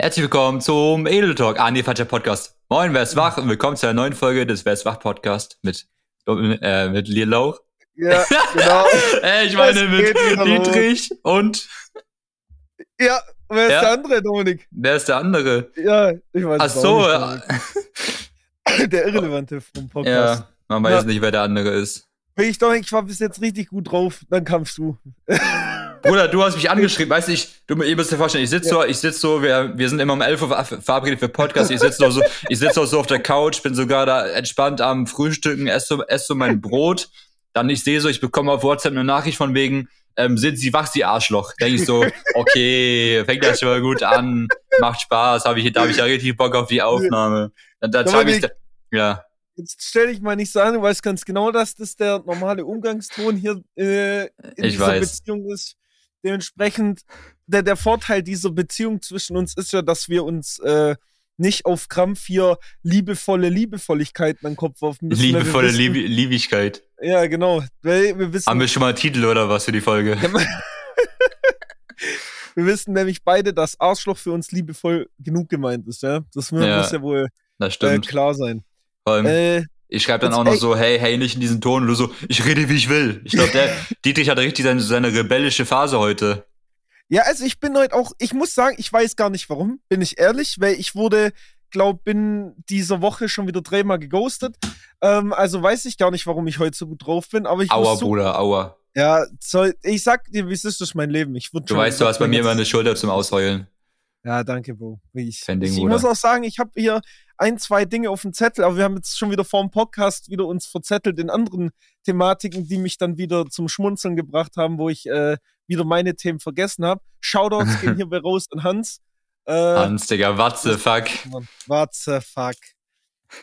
Herzlich willkommen zum Edel Talk. Ah, nee, falscher Podcast. Moin, wer ist wach? Und willkommen zu einer neuen Folge des Wer ist wach Podcast mit, äh, mit Lil Lauch. Ja, genau. äh, ich meine Es mit Dietrich und Ja, wer ist Ja. der andere, Dominik? wer ist der andere? Ja, ich weiß Ach so, nicht. Der Irrelevante vom Podcast. ja, man weiß Ja. nicht, wer der andere ist. Wenn ich Dominik, ich war bis jetzt richtig gut drauf, dann kamst du. Bruder, du hast mich angeschrieben, weißt du, ich, du, ihr müsst dir vorstellen, ich sitze so, ich sitze so, wir, wir sind immer um 11 Uhr ver- verabredet für Podcast, ich sitze so, ich sitze so auf der Couch, bin sogar da entspannt am Frühstücken, esse so, esse so mein Brot, dann ich sehe so, ich bekomme auf WhatsApp eine Nachricht von wegen, ähm, sind Sie wach, Sie Arschloch? Denke ich so, okay, fängt ja schon mal gut an, macht Spaß, habe ich, da habe ich ja richtig Bock auf die Aufnahme. Dann, dann schreibe ich, ja, Jetzt stell dich mal nicht so an, du weißt ganz genau, dass das der normale Umgangston hier äh, in Ich dieser weiß. Beziehung ist. Dementsprechend, der, der Vorteil dieser Beziehung zwischen uns ist ja, dass wir uns äh, nicht auf Krampf hier liebevolle Liebevolligkeiten an den Kopf werfen müssen. liebevolle wissen- Lieb Liebigkeit. Ja, genau. Weil wir wissen, Haben wir schon mal einen Titel oder was für die Folge? Wir wissen nämlich beide, dass Arschloch für uns liebevoll genug gemeint ist, ja. Das mu- Ja, muss ja wohl äh, klar sein. Vor allem, Äh, Ich schreibe dann auch noch so, hey, hey, nicht in diesen Ton. Und du so, ich rede, wie ich will. Ich glaube, der Dietrich hatte richtig seine, seine rebellische Phase heute. ja, also ich bin heute auch, ich muss sagen, ich weiß gar nicht warum, bin ich ehrlich, weil ich wurde, glaub, bin dieser Woche schon wieder dreimal geghostet. Ähm, also weiß ich gar nicht, warum ich heute so gut drauf bin, aber ich Aua, so, Bruder, aua. Ja, soll, ich sag dir, wie es ist, das mein Leben. Ich wurde Du weißt, du hast bei mir immer eine Schulter zum Ausheulen. Ja, danke, Bro. Ich, ich Bruder. muss auch sagen, ich habe hier ein, zwei Dinge auf dem Zettel, aber wir haben jetzt schon wieder vor dem Podcast wieder uns verzettelt in anderen Thematiken, die mich dann wieder zum Schmunzeln gebracht haben, wo ich äh, wieder meine Themen vergessen habe. Shoutouts gehen hierbei raus an Hans. Äh, Hans, Digga, what the fuck? What the fuck.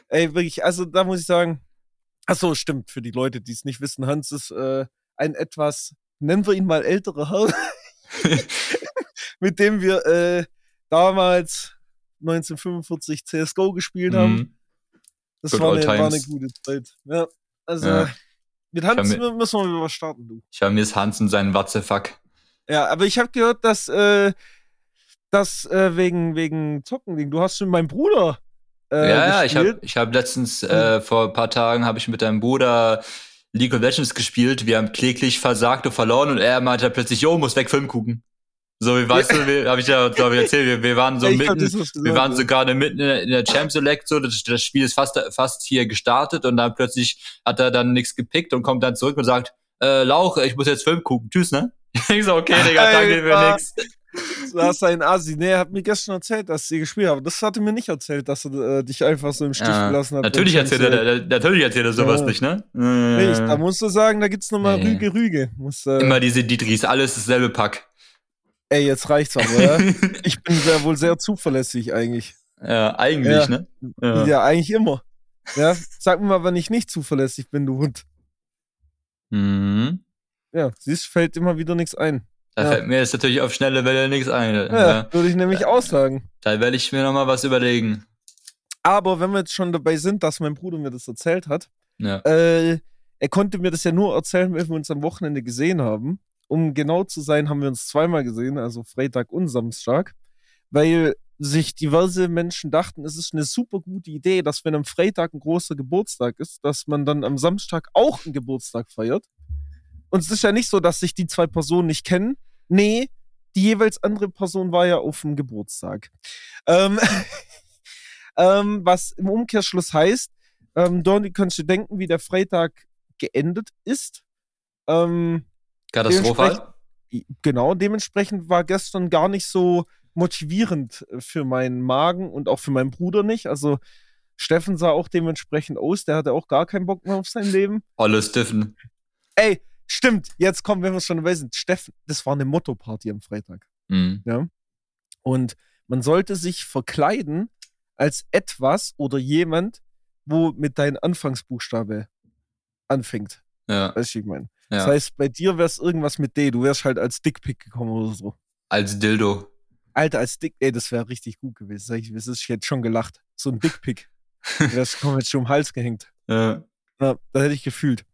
Ey, wirklich, also da muss ich sagen, ach so, stimmt, für die Leute, die es nicht wissen, Hans ist äh, ein etwas, nennen wir ihn mal älterer Herr, mit dem wir äh, damals 1945 CSGO gespielt haben. Mhm. Das Good war eine, war eine gute Zeit. Ja, also Ja. mit Hans müssen wir was starten, du. Ich habe mir das Hans und seinen what the fuck. Ja, aber ich habe gehört, dass äh, das äh, wegen wegen Zocken, Ding, du hast schon meinen Bruder äh, ja, ja, ich habe ich hab letztens, äh, vor ein paar Tagen, habe ich mit deinem Bruder League of Legends gespielt. Wir haben kläglich versagt und verloren und er meinte plötzlich, jo, muss weg Film gucken. So, wie weißt du, wie- hab ich ja, glaube ich, erzählt, wir, wir waren so ich glaub, mitten, du Wir waren so gerade mitten in der, Champ Select, so, das, das Spiel ist fast, fast hier gestartet und dann plötzlich hat er dann nichts gepickt und kommt dann zurück und sagt, äh, Lauch, ich muss jetzt Film gucken, tschüss, ne? Ich so, okay, Digga, danke für nix. Du hast einen Asi. Nee, er hat mir gestern erzählt, dass sie gespielt haben. Das hat er mir nicht erzählt, dass er äh, dich einfach so im Stich Ja, gelassen hat. Natürlich erzählt er, natürlich erzählt er sowas Ja. nicht, ne? League. Nicht, da musst du sagen, da gibt's nochmal Nee. Rüge, Rüge. Muss, äh, Immer diese Dietrichs, alles dasselbe Pack. Ey, jetzt reicht's aber, ja. Ich bin sehr, wohl sehr zuverlässig eigentlich. ja, eigentlich, Ja. ne? Ja. Ja. eigentlich immer. Ja, sag mir mal, wenn ich nicht zuverlässig bin, du Hund. Mhm. Ja, siehst, fällt immer wieder nichts ein. Da Ja. fällt mir jetzt natürlich auf schnelle Welle nichts ein. Ja, Ja. würde ich nämlich auch sagen. Da werde ich mir noch mal was überlegen. Aber wenn wir jetzt schon dabei sind, dass mein Bruder mir das erzählt hat, Ja. Äh, er konnte mir das ja nur erzählen, wenn wir uns am Wochenende gesehen haben. Um genau zu sein, haben wir uns zweimal gesehen, also Freitag und Samstag, weil sich diverse Menschen dachten, es ist eine super gute Idee, dass wenn am Freitag ein großer Geburtstag ist, dass man dann am Samstag auch einen Geburtstag feiert. Und es ist ja nicht so, dass sich die zwei Personen nicht kennen. Nee, die jeweils andere Person war ja auf dem Geburtstag. Ähm, ähm, was im Umkehrschluss heißt, ähm, Donny, kannst du denken, wie der Freitag geendet ist? Ähm, Katastrophal? genau, dementsprechend war gestern gar nicht so motivierend äh, für meinen Magen und auch für meinen Bruder nicht. Also Steffen sah auch dementsprechend aus, der hatte auch gar keinen Bock mehr auf sein Leben. Alles Stiffen. Ey, stimmt, jetzt kommen, wenn wir schon dabei sind. Steffen, das war eine Motto-Party am Freitag. Mhm. Und man sollte sich verkleiden als etwas oder jemand, wo mit deinem Anfangsbuchstabe anfängt. Ja. Weißt du, ich meine? Ja. Das heißt, bei dir wär's irgendwas mit D. Du wärst halt als Dickpick gekommen oder so. Als Dildo. Alter, als Dick, ey, das wäre richtig gut gewesen. Sag ich, das ist ich hätte schon gelacht. So ein Dickpick. das kommt jetzt schon um den Hals gehängt. Ja. Ja, da hätte ich gefühlt.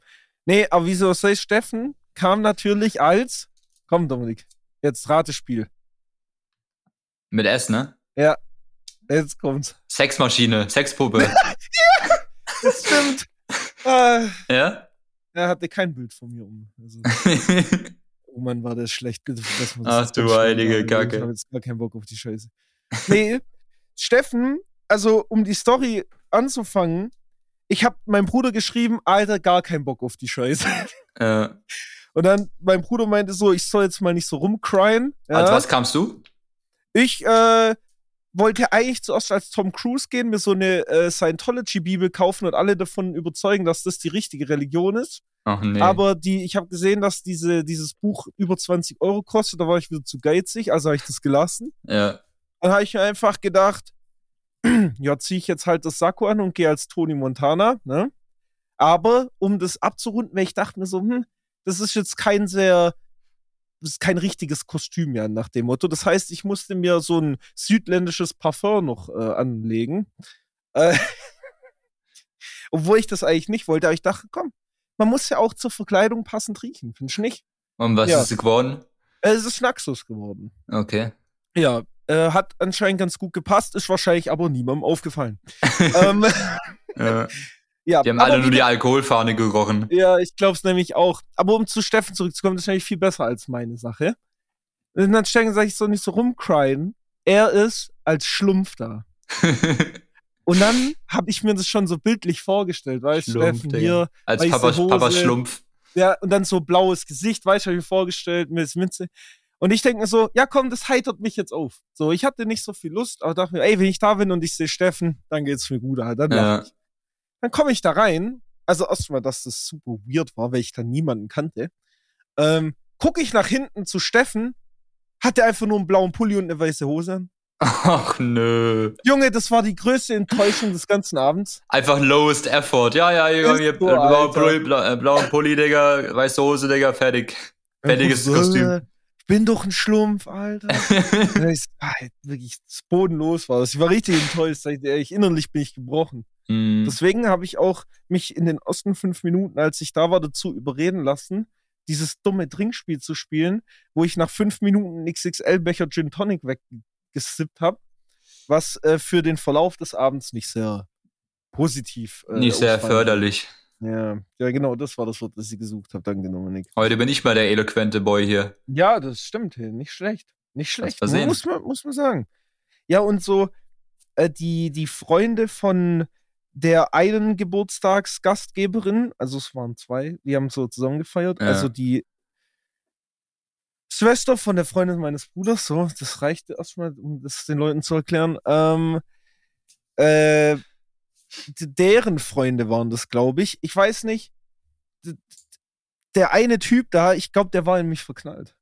Nee, aber wieso das heißt, Steffen kam natürlich als, komm Dominik, jetzt Ratespiel. Mit S, ne? Ja, jetzt kommt's. Sexmaschine, Sexpuppe. ja, das stimmt. Äh, ja? Er hatte kein Bild von mir um. Also, oh Mann, war das schlecht. Das Ach du heilige Kacke. Ich habe jetzt gar keinen Bock auf die Scheiße. Nee, Steffen, also um die Story anzufangen, ich habe meinem Bruder geschrieben, Alter, gar keinen Bock auf die Scheiße. Ja. Und dann mein Bruder meinte so, ich soll jetzt mal nicht so rumcryen. Ja. Als was kamst du? Ich äh, wollte eigentlich zuerst als Tom Cruise gehen, mir so eine äh, Scientology-Bibel kaufen und alle davon überzeugen, dass das die richtige Religion ist. Ach nee. Aber die, ich habe gesehen, dass diese, dieses Buch über 20 Euro kostet. Da war ich wieder zu geizig, also habe ich das gelassen. ja. Dann habe ich mir einfach gedacht, ja, ziehe ich jetzt halt das Sakko an und gehe als Tony Montana, ne? Aber um das abzurunden, weil ich dachte mir so, hm, das ist jetzt kein sehr, ist kein richtiges Kostüm ja nach dem Motto. Das heißt, ich musste mir so ein südländisches Parfum noch äh, anlegen. Äh, obwohl ich das eigentlich nicht wollte, aber ich dachte, komm, man muss ja auch zur Verkleidung passend riechen, finde ich nicht? Und was Ja. ist es geworden? Äh, es ist Naxos geworden. Okay. Ja, äh, hat anscheinend ganz gut gepasst, ist wahrscheinlich aber niemandem aufgefallen. ähm, Ja. ja, Die haben alle nur die Alkoholfahne gerochen. Ja, ich glaube es nämlich auch. Aber um zu Steffen zurückzukommen, das ist nämlich viel besser als meine Sache. Und dann Steffen sage ich so nicht so rumcryen. Er ist als Schlumpf da. Und dann habe ich mir das schon so bildlich vorgestellt, weißt du, Steffen hier. Als weiße Papa, Hose. Schlumpf. Ja, und dann so blaues Gesicht, weißt du, hab ich mir vorgestellt, mit Minze. Und ich denke mir so, ja komm, das heitert mich jetzt auf. So, ich hatte nicht so viel Lust, aber dachte mir, ey, wenn ich da bin und ich sehe Steffen, dann geht's mir gut, Alter. Dann Ja. ich. Dann komme ich da rein. Also erstmal, dass das super weird war, weil ich da niemanden kannte. Ähm, gucke ich nach hinten zu Steffen, hat er einfach nur einen blauen Pulli und eine weiße Hose an. Ach nö. Junge, das war die größte Enttäuschung des ganzen Abends. Einfach lowest effort. Ja, ja, Ist hier so, blauer Alter. Pulli, blau, äh, blauer Pulli, Digga, weiße Hose, Digga, fertig. Fertiges Einfach Kostüm. äh, Ich bin doch ein Schlumpf, Alter. Ja, ich, ah, wirklich bodenlos war das. Ich war richtig enttäuscht, ehrlich. Innerlich bin ich gebrochen. Hm. Deswegen habe ich auch mich in den ersten fünf Minuten, als ich da war, dazu überreden lassen, dieses dumme Trinkspiel zu spielen, wo ich nach fünf Minuten XXL-Becher Gin Tonic weggesippt habe, was äh, für den Verlauf des Abends nicht sehr positiv äh, Nicht sehr förderlich. Ja, ja, genau, das war das Wort, das ich gesucht habe. Danke, Dominik. Heute bin ich mal der eloquente Boy hier. Ja, das stimmt, nicht schlecht. Nicht schlecht, muss man, muss man sagen. Ja, und so äh, die, die Freunde von der einen Geburtstagsgastgeberin, also es waren zwei, die haben so zusammen gefeiert. Ja. Also die Schwester von der Freundin meines Bruders, so, das reicht erstmal, um das den Leuten zu erklären. Ähm, äh, deren Freunde waren das, glaube ich. Ich weiß nicht. Der eine Typ da, ich glaube, der war in mich verknallt.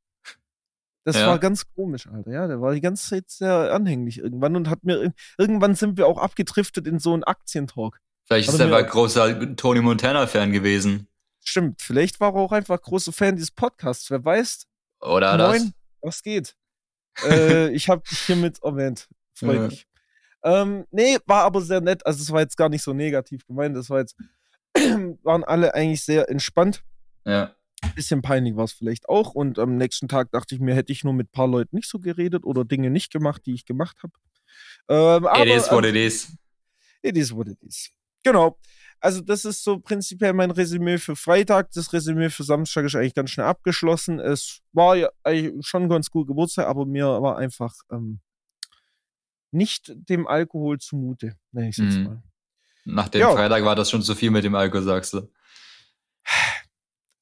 Das Ja. war ganz komisch, Alter. Ja, der war die ganze Zeit sehr anhänglich irgendwann und hat mir ir- irgendwann sind wir auch abgedriftet in so einen Aktientalk. Vielleicht ist er einfach großer Tony Montana-Fan gewesen. Stimmt, vielleicht war er auch einfach großer Fan dieses Podcasts. Wer weiß? Oder das? Moin, was geht? äh, ich habe dich hiermit erwähnt. Freut Ja. mich. Ähm, nee, war aber sehr nett. Also es war jetzt gar nicht so negativ gemeint. Das war jetzt, waren alle eigentlich sehr entspannt. Ja. Bisschen peinlich war es vielleicht auch. Und am nächsten Tag dachte ich mir, hätte ich nur mit ein paar Leuten nicht so geredet oder Dinge nicht gemacht, die ich gemacht habe. Ähm, aber It is what it is. It is what it is. Genau. Also, das ist so prinzipiell mein Resümee für Freitag. Das Resümee für Samstag ist eigentlich ganz schnell abgeschlossen. Es war ja schon ganz gut Geburtstag, aber mir war einfach ähm, nicht dem Alkohol zumute, nenne ich es jetzt Mhm. mal. Nach dem Ja. Freitag war das schon zu viel mit dem Alkohol, sagst du.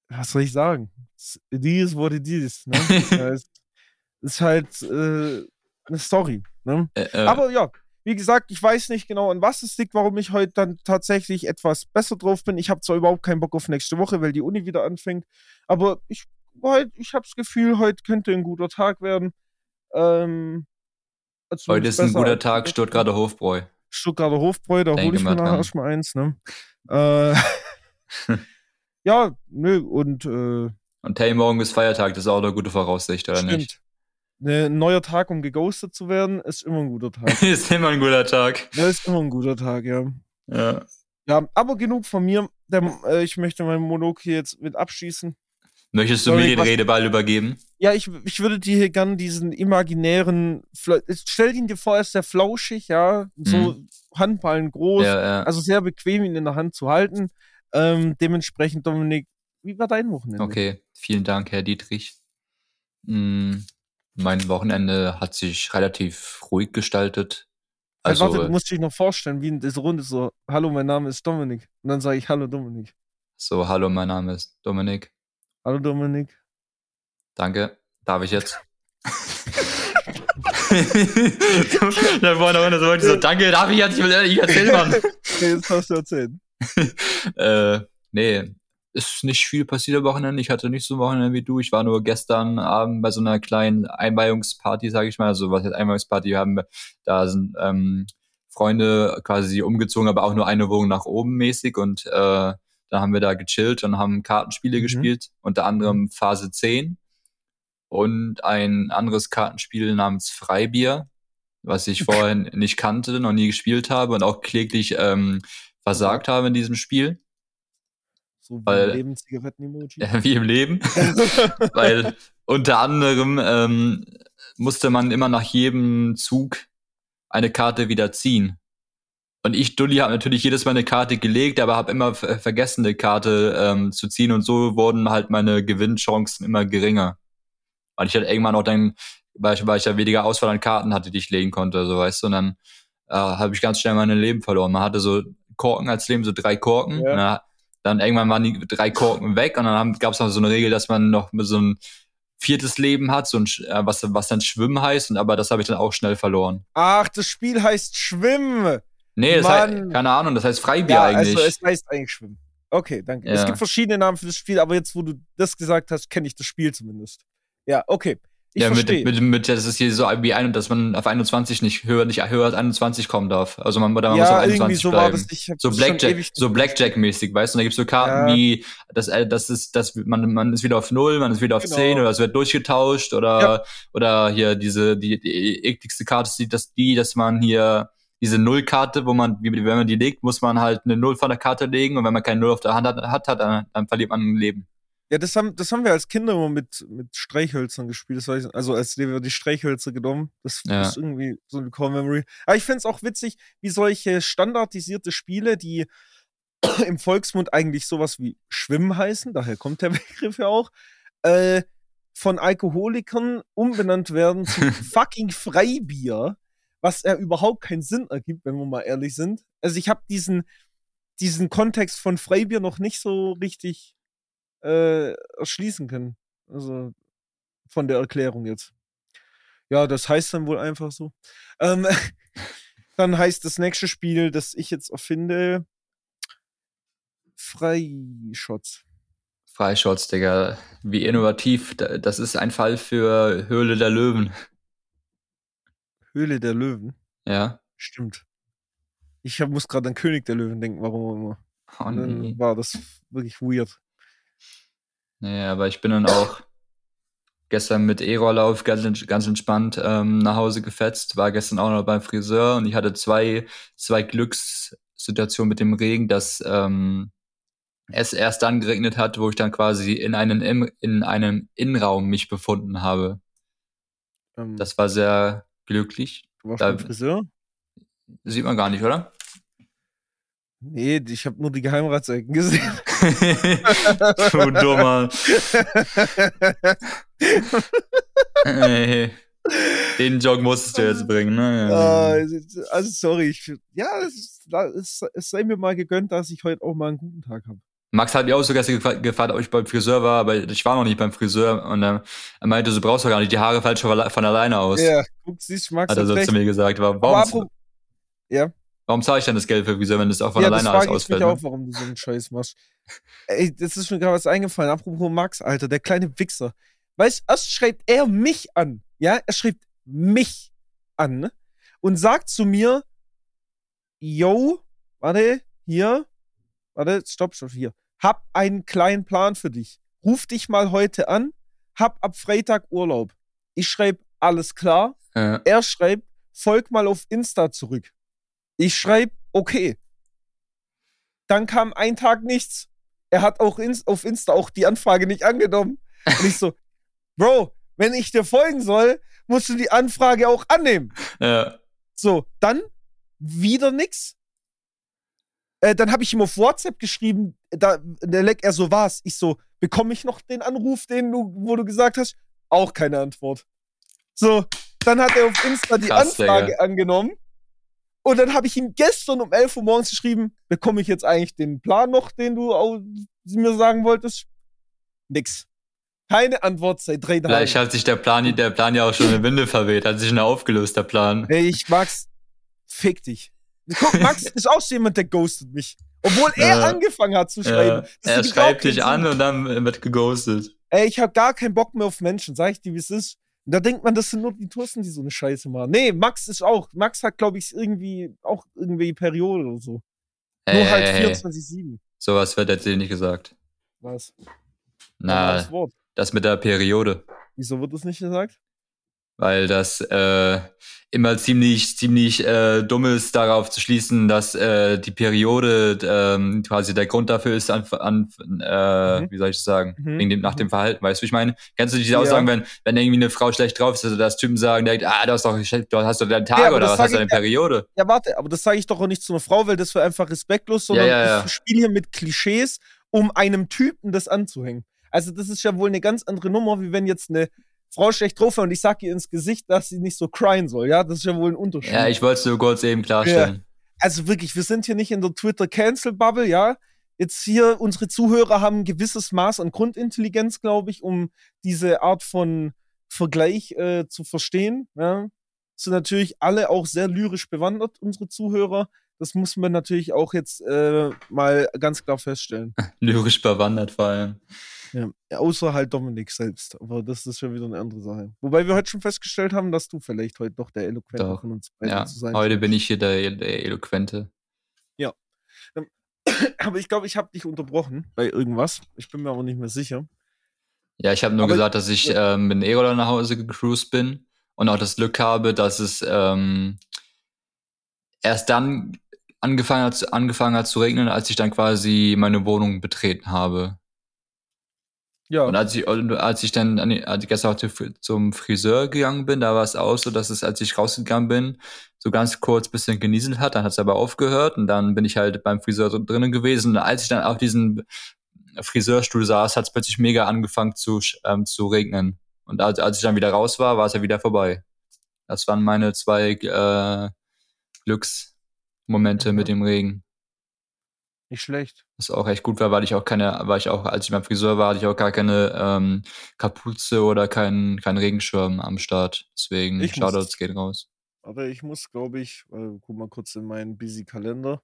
Was soll ich sagen? Es- It is what it is. Ne? Es ist halt äh, eine Story. Ne? Äh, äh, Aber ja, wie gesagt, ich weiß nicht genau, an was es liegt, warum ich heute dann tatsächlich etwas besser drauf bin. Ich habe zwar überhaupt keinen Bock auf nächste Woche, weil die Uni wieder anfängt, aber ich, halt, ich habe das Gefühl, heute könnte ein guter Tag werden. Ähm, also heute ist ein guter Tag, Stuttgarter Hofbräu. Stuttgarter Hofbräu, da hole ich mir nachher erstmal eins, ne? Äh, ja, nö, und äh, Und hey, morgen ist Feiertag, das ist auch eine gute Voraussicht, oder nicht? stimmt. Ne, ein neuer Tag, um geghostet zu werden, ist immer ein guter Tag. ist immer ein guter Tag. Das ist immer ein guter Tag, ja. Ja. Ja, aber genug von mir. Der, äh, ich möchte meinen Monolog hier jetzt mit abschließen. Möchtest du Dominik, mir den was- Redeball übergeben? Ja, ich, ich würde dir hier gerne diesen imaginären. Stell ihn dir vor, er ist sehr flauschig, ja. So Handballen groß. Mhm. Ja, ja. Also sehr bequem, ihn in der Hand zu halten. Ähm, dementsprechend, Dominik, wie war dein Wochenende? Okay, vielen Dank, Herr Dietrich. Mm, mein Wochenende hat sich relativ ruhig gestaltet. Also, warte, du musst dich noch vorstellen, wie in dieser Runde so, hallo, mein Name ist Dominik. Und dann sage ich, hallo Dominik. so, hallo, mein Name ist Dominik. Hallo Dominik. Danke. Darf ich jetzt? da war noch so, danke, darf ich jetzt? Ich will ich erzähl, Mann. Okay, jetzt hast du erzählt. äh, nee, ist nicht viel passiert am Wochenende. Ich hatte nicht so ein Wochenende wie du. Ich war nur gestern Abend bei so einer kleinen Einweihungsparty, sage ich mal. Also was heißt Einweihungsparty? Wir haben da sind ähm, Freunde quasi umgezogen, aber auch nur eine Wohnung nach oben mäßig und äh, da haben wir da gechillt und haben Kartenspiele Mhm. gespielt, unter anderem Phase 10 und ein anderes Kartenspiel namens Freibier, was ich vorher nicht kannte, noch nie gespielt habe und auch kläglich ähm, versagt habe in diesem Spiel, So wie Weil- Leben Zigaretten-Emoji. wie im Leben, weil unter anderem ähm, musste man immer nach jedem Zug eine Karte wieder ziehen. Und ich, Dulli, habe natürlich jedes Mal eine Karte gelegt, aber habe immer ver- vergessen, eine Karte ähm, zu ziehen und so wurden halt meine Gewinnchancen immer geringer. Weil ich halt irgendwann auch dann, weil ich, weil ich ja weniger Auswahl an Karten hatte, die ich legen konnte, so weißt du, und dann äh, habe ich ganz schnell mein Leben verloren. Man hatte so Korken als Leben, so drei Korken. Ja. Und dann, dann irgendwann waren die drei Korken weg und dann gab es noch so eine Regel, dass man noch mit so ein viertes Leben hat, so ein, äh, was, was dann Schwimmen heißt, und aber das habe ich dann auch schnell verloren. Ach, das Spiel heißt Schwimmen. Nee, das heißt, keine Ahnung, das heißt Freibier ja, eigentlich. also es heißt eigentlich Schwimmen. Okay, danke. Es Ja. gibt verschiedene Namen für das Spiel, aber jetzt, wo du das gesagt hast, kenne ich das Spiel zumindest. Ja, okay. Ich ja, mit, verstehe. mit, mit, das ist hier so wie ein, dass man auf 21 nicht höher, nicht höher als 21 kommen darf. Also man, man muss auf ja, irgendwie 21 so bleiben. hab So Blackjack, so nicht Blackjack-mäßig, weißt du? Und da gibt's so Karten Ja. wie, das, äh, das ist, das, man, man ist wieder auf Null, man ist wieder auf Genau. 10 oder es wird durchgetauscht oder, Ja. oder hier diese, die, die ekligste Karte ist die, dass die, dass man hier diese Nullkarte, wo man, wie, wenn man die legt, muss man halt eine Null von der Karte legen und wenn man keine Null auf der Hand hat, hat, hat dann, dann verliert man ein Leben. Ja, das haben, das haben wir als Kinder immer mit, mit Streichhölzern gespielt. Das ich, also als wir die Streichhölzer genommen. Das Ja. ist irgendwie so eine Core Memory. Aber ich finde es auch witzig, wie solche standardisierte Spiele, die im Volksmund eigentlich sowas wie Schwimmen heißen, daher kommt der Begriff ja auch, äh, von Alkoholikern umbenannt werden zu fucking Freibier, was ja überhaupt keinen Sinn ergibt, wenn wir mal ehrlich sind. Also ich habe diesen, diesen Kontext von Freibier noch nicht so richtig äh, erschließen können. Also von der Erklärung jetzt. Ja, das heißt dann wohl einfach so. Ähm, dann heißt das nächste Spiel, das ich jetzt erfinde, Freischotz. Freischutz, Digga. Wie innovativ. Da- Das ist ein Fall für Höhle der Löwen. Höhle der Löwen. Ja. Stimmt. Ich hab, muss gerade an König der Löwen denken, warum auch immer. Oh, Und dann nee. war das wirklich weird. Nee, aber ich bin dann auch gestern mit E-Rollauf ganz, ganz entspannt ähm, nach Hause gefetzt. War gestern auch noch beim Friseur und ich hatte zwei, zwei Glückssituationen mit dem Regen, dass ähm, es erst dann geregnet hat, wo ich dann quasi in einem, in einem Innenraum mich befunden habe. Ähm, Das war sehr glücklich. du warst da- beim Friseur? Sieht man gar nicht, oder? Nee, ich habe nur die Geheimratsecken gesehen. du dummer. Ey, Den Jog musstest du jetzt bringen, ne? Ah, also sorry, ich, ja, es, es, es sei mir mal gegönnt, dass ich heute auch mal einen guten Tag habe. Max hat mich auch so gestern gefragt, ob ich beim Friseur war, aber ich war noch nicht beim Friseur und er meinte, du brauchst doch gar nicht, die Haare fallen schon von alle- von alleine aus. Ja, guck, siehst du, Max Hat er so recht. zu mir gesagt. Aber Aber warum, apropos- ja, warum zahle ich denn das Geld für Friseur, wenn das auch von ja, das alleine alles frage ich ausfällt? mich Ne? auch, warum du so einen Scheiß machst. Ey, das ist mir gerade was eingefallen. Apropos Max, Alter, der kleine Wichser. Weißt du, erst schreibt er mich an. Ja, er schreibt mich an und sagt zu mir, yo, warte, hier, warte, stopp, stopp, hier. Hab einen kleinen Plan für dich. Ruf dich mal heute an, hab ab Freitag Urlaub. Ich schreibe, alles klar. Ja. Er schreibt, folg mal auf Insta zurück. Ich schreibe, okay. Dann kam ein Tag nichts. er hat auch ins, auf Insta auch die Anfrage nicht angenommen. Und ich so, Bro, wenn ich dir folgen soll, musst du die Anfrage auch annehmen. Ja. So, dann wieder nix. Äh, dann habe ich ihm auf WhatsApp geschrieben, da, der Leck, er so war's. Ich so, bekomme ich noch den Anruf, den du, wo du gesagt hast? Auch keine Antwort. So, dann hat er auf Insta die Krass, Anfrage Digga. angenommen. Und dann habe ich ihm gestern um 11 Uhr morgens geschrieben, bekomme ich jetzt eigentlich den Plan noch, den du mir sagen wolltest? Nix. Keine Antwort seit drei Tagen. Vielleicht hat sich der Plan, der Plan ja auch schon in Winde verweht, hat sich schon aufgelöst, der Plan. Ey, ich Max, fick dich. Guck, Max ist auch so jemand, der ghostet mich. Obwohl er Ja. angefangen hat zu schreiben. Ja, er schreibt dich an und dann wird geghostet. Ey, ich habe gar keinen Bock mehr auf Menschen, sag ich dir, wie es ist. Da denkt man, das sind nur die Touristen, die so eine Scheiße machen. Nee, Max ist auch. Max hat, glaube ich, irgendwie auch irgendwie Periode oder so. Nur halt Ey, 24-7. sowas wird jetzt eh nicht gesagt. Was? Na, Das das mit der Periode. Wieso wird das nicht gesagt? Weil das äh, immer ziemlich, ziemlich äh, dumm ist, darauf zu schließen, dass äh, die Periode ähm, quasi der Grund dafür ist, an, an äh, Mhm. wie soll ich das sagen, Mhm. wegen dem, nach dem Verhalten. Weißt du, wie ich meine? Kennst du diese Ja. Aussagen, wenn, wenn irgendwie eine Frau schlecht drauf ist, also dass Typen sagen, direkt, ah, du hast doch, du hast doch deinen Tag aber oder was hast du deine Periode? Ja, warte, aber das sage ich doch auch nicht zu einer Frau, weil das wäre einfach respektlos, sondern Ja, ja, ja. ich spiele hier mit Klischees, um einem Typen das anzuhängen. Also, das ist ja wohl eine ganz andere Nummer, wie wenn jetzt eine Frau schlecht drauf und ich sag ihr ins Gesicht, dass sie nicht so cryen soll. Ja, das ist ja wohl ein Unterschied. Ja, ich wollte es nur kurz eben klarstellen. also wirklich, wir sind hier nicht in der Twitter-Cancel-Bubble, ja. Jetzt hier, unsere Zuhörer haben ein gewisses Maß an Grundintelligenz, glaube ich, um diese Art von Vergleich äh, zu verstehen. Ja. Sind natürlich alle auch sehr lyrisch bewandert, unsere Zuhörer. Das muss man natürlich auch jetzt äh, mal ganz klar feststellen. Lyrisch bewandert vor allem. Ja. Ja, außer halt Dominik selbst. Aber das ist schon wieder eine andere Sache. Wobei wir heute schon festgestellt haben, dass du vielleicht heute doch der Eloquente Doch. von uns beiden Ja, zu sein heute bin ich hier der, der Eloquente. Aber ich glaube, ich habe dich unterbrochen bei irgendwas. Ich bin mir aber nicht mehr sicher. Ja, ich habe nur Aber- gesagt, dass ich ähm, mit dem E-Roller nach Hause gecruised bin und auch das Glück habe, dass es ähm, erst dann angefangen hat, angefangen hat zu regnen, als ich dann quasi meine Wohnung betreten habe. Ja, Und als ich, als ich dann als ich gestern auch zu- zum Friseur gegangen bin, da war es auch so, dass es, als ich rausgegangen bin, so ganz kurz bisschen genieselt hat, dann hat es aber aufgehört und dann bin ich halt beim Friseur so drinnen gewesen. Und als ich dann auf diesem Friseurstuhl saß, hat es plötzlich mega angefangen zu, ähm, zu regnen. Und als, als ich dann wieder raus war, war es ja wieder vorbei. Das waren meine zwei äh, Glücksmomente Mhm. mit dem Regen. Nicht schlecht. Was auch echt gut war, weil ich auch keine, weil ich auch, als ich beim Friseur war, hatte ich auch gar keine ähm, Kapuze oder keinen keinen Regenschirm am Start. Deswegen, Ich muss- Shoutouts geht raus. Aber ich muss, glaube ich, äh, guck mal kurz in meinen busy Kalender.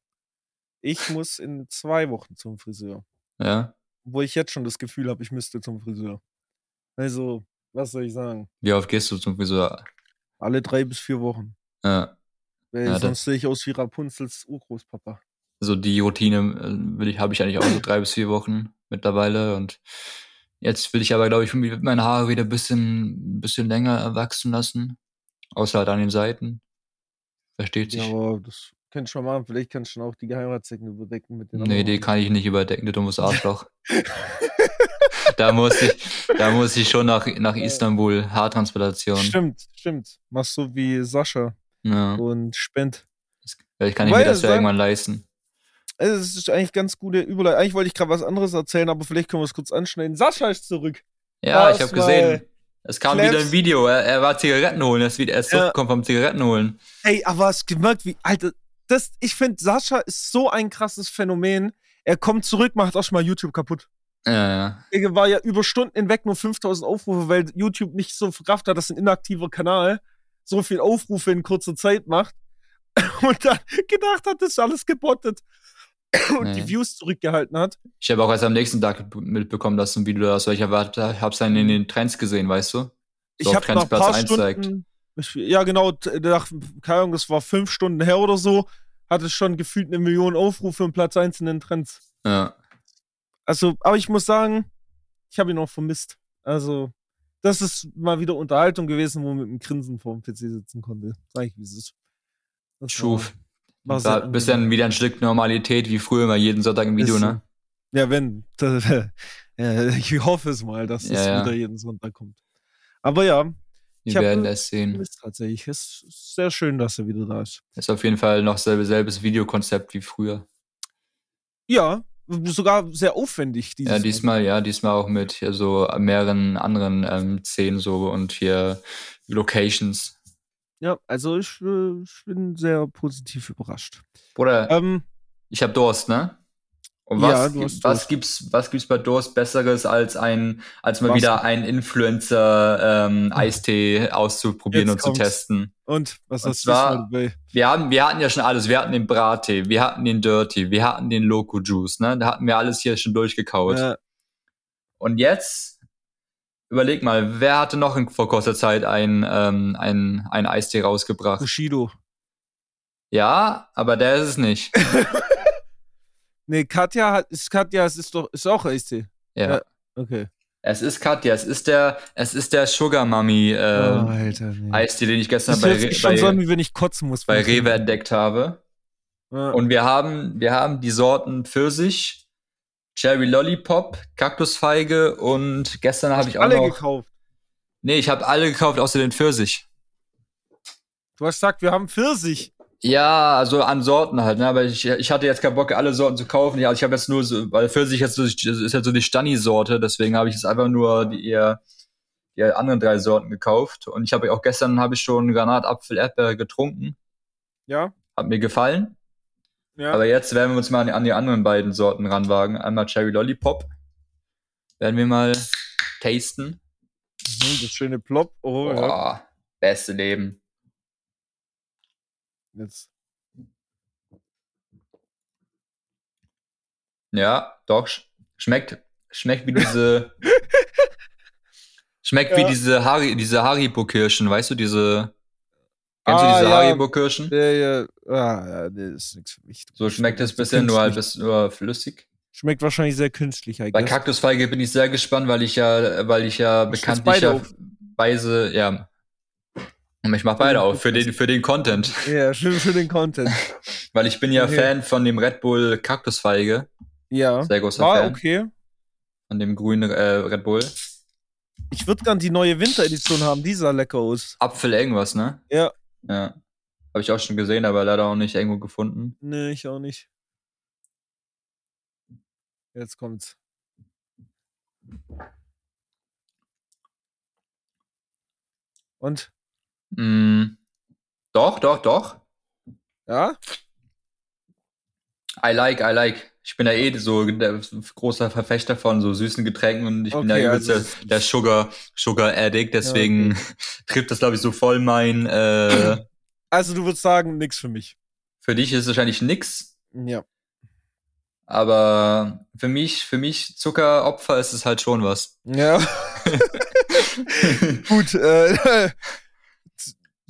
Ich muss in zwei Wochen zum Friseur. Ja? Wo ich jetzt schon das Gefühl habe, ich müsste zum Friseur. Also, was soll ich sagen? Wie oft gehst du zum Friseur? Alle drei bis vier Wochen. Ja. Weil Ja, sonst sehe ich aus wie Rapunzels Urgroßpapa. Also die Routine äh, will ich, habe ich eigentlich auch so drei bis vier Wochen mittlerweile. Und jetzt will ich aber, glaube ich, meine Haare wieder ein bisschen, ein bisschen länger wachsen lassen. Außer halt an den Seiten. Versteht Ja, sich. aber das kannst du schon machen. Vielleicht kannst du schon auch die Geheimratsecken überdecken mit den Nee, anderen die kann ich nicht überdecken, du dummes Arschloch. da muss ich, da muss ich schon nach, nach Istanbul, Haartransplantation. Stimmt, stimmt. Machst so wie Sascha Ja. und Spend. Vielleicht kann ich Wobei, mir das ja irgendwann leisten. Also, es ist eigentlich ganz gute Überleitung. Eigentlich wollte ich gerade was anderes erzählen, aber vielleicht können wir es kurz anschneiden. Sascha ist zurück. Ja, ich Das habe gesehen. Es kam wieder Klebs- ein Video. Er, er war Zigaretten holen. Er ist, wieder, er ist Ja. zurückgekommen vom Zigaretten holen. Ey, aber hast gemerkt, wie, Alter, das, ich finde, Sascha ist so ein krasses Phänomen. Er kommt zurück, macht auch schon mal YouTube kaputt. Ja, ja. Er war ja über Stunden hinweg nur 5000 Aufrufe, weil YouTube nicht so verkraftet hat, dass ein inaktiver Kanal so viel Aufrufe in kurzer Zeit macht. Und dann gedacht hat, das ist alles gebottet. Und Nee. die Views zurückgehalten hat. Ich habe auch erst am nächsten Tag mitbekommen, dass ein Video da ist, weil ich habe es dann in den Trends gesehen, weißt du? Ich auf habe nach ein paar Platz 1 zeigt. Stunden, ich, ja genau, nach, keine Ahnung, das war fünf Stunden her oder so, hatte es schon gefühlt eine Million Aufrufe und Platz 1 in den Trends. Ja. Also, aber ich muss sagen, ich habe ihn auch vermisst. Also, das ist mal wieder Unterhaltung gewesen, wo man mit einem Grinsen vor dem PC sitzen konnte. Sag ich, wie es ist. Schuf. War sehr bisschen angenehm. wieder ein Stück Normalität, wie früher immer jeden Sonntag ein Video, Ist ne? Ja, wenn. Äh, ich hoffe es mal, dass Ja, es ja. wieder jeden Sonntag kommt. Aber ja, Wir werden es sehen. ist tatsächlich. Es ist sehr schön, dass er wieder da ist. Ist auf jeden Fall noch selbe, selbes Videokonzept wie früher. Ja, sogar sehr aufwendig dieses Ja, Mal. diesmal, ja, diesmal auch mit so mehreren anderen ähm, Szenen so und hier Locations. Ja, also ich, äh, ich bin sehr positiv überrascht. Bruder, Ähm, ich hab Durst, ne? Und Ja, was, hast was Durst. gibt's, was gibt's bei Durst Besseres als ein, als mal Wasser. wieder ein Influencer ähm, Eistee auszuprobieren Jetzt und kommt's. zu testen? und was Und hast du zwar-? Wir haben, wir hatten ja schon alles. Wir hatten den Brattee, wir hatten den Dirty, wir hatten den Loco Juice, ne? Da hatten wir alles hier schon durchgekaut. Äh, Und jetzt, überleg mal, wer hatte noch in, vor kurzer Zeit ein, ähm, ein, ein Eistee rausgebracht? Bushido. Ja, aber der ist es nicht. Nee, Katja hat, ist Katja, es ist doch, ist auch Eistee. Ja. Ja. Okay. Es ist Katja, es ist der, es ist der Sugar Mummy oh, äh, Alter, nee. Eistee, den ich gestern Das bei, Re schon so bei, wie wenn ich kotzen muss. bei Rewe entdeckt habe. Ja. Und wir haben, wir haben die Sorten Pfirsich, Cherry Lollipop, Kaktusfeige und gestern habe ich auch alle noch. gekauft. Nee, ich habe alle gekauft außer den Pfirsich. Du hast gesagt, wir haben Pfirsich. Ja, also an Sorten halt, ne? Aber ich, ich hatte jetzt keinen Bock, alle Sorten zu kaufen. Ja, also ich habe jetzt nur so, weil Pfirsich jetzt so, ist ja so die Stani-Sorte, deswegen habe ich jetzt einfach nur die eher die anderen drei Sorten gekauft. Und ich habe auch gestern habe ich schon Granat, Apfel, Erdbeere getrunken. Ja, Hat mir gefallen. Ja. Aber jetzt werden wir uns mal an die, an die anderen beiden Sorten ranwagen. Einmal Cherry Lollipop. Werden wir mal tasten. Mhm, das schöne Plop. Oh, ja. Boah, beste Leben. Jetzt. Ja, doch. sch- Schmeckt, schmeckt wie diese. schmeckt Ja. wie diese, Hari, diese Haribo-Kirschen, weißt du, diese. Kennst Ah, du diese ja. Haribo-Kirschen? Ja, ja. Ah, ja, nee, das ist nichts für mich. So schmeckt es So bisschen, nur halt bis, nur flüssig. Schmeckt wahrscheinlich sehr künstlich, I Bei. Kaktusfeige bin ich sehr gespannt, weil ich ja, weil ich ja bekanntlicherweise, ja. Und ich mach beide auf für den, für den Content. Ja, schön für den Content. Weil ich bin ja Okay. Fan von dem Red Bull Kaktusfeige. Ja. Sehr großer War Fan. okay. Von dem grünen äh, Red Bull. Ich würde gern die neue Winteredition haben, die sah lecker aus. Apfel irgendwas, ne? Ja. Ja. Habe ich auch schon gesehen, aber leider auch nicht irgendwo gefunden. Nee, ich auch nicht. Jetzt kommt's. Und? Mm, doch, doch, doch. Ja? I like, I like. Ich bin ja eh so großer Verfechter von so süßen Getränken und ich bin ja Okay, übelst also der, der Sugar, Sugar Addict, deswegen trifft das, glaube ich, so voll mein, äh, Also du würdest sagen, nix für mich. für dich ist es wahrscheinlich nix, Ja. aber für mich, für mich Zuckeropfer ist es halt schon was. Ja. Gut, äh,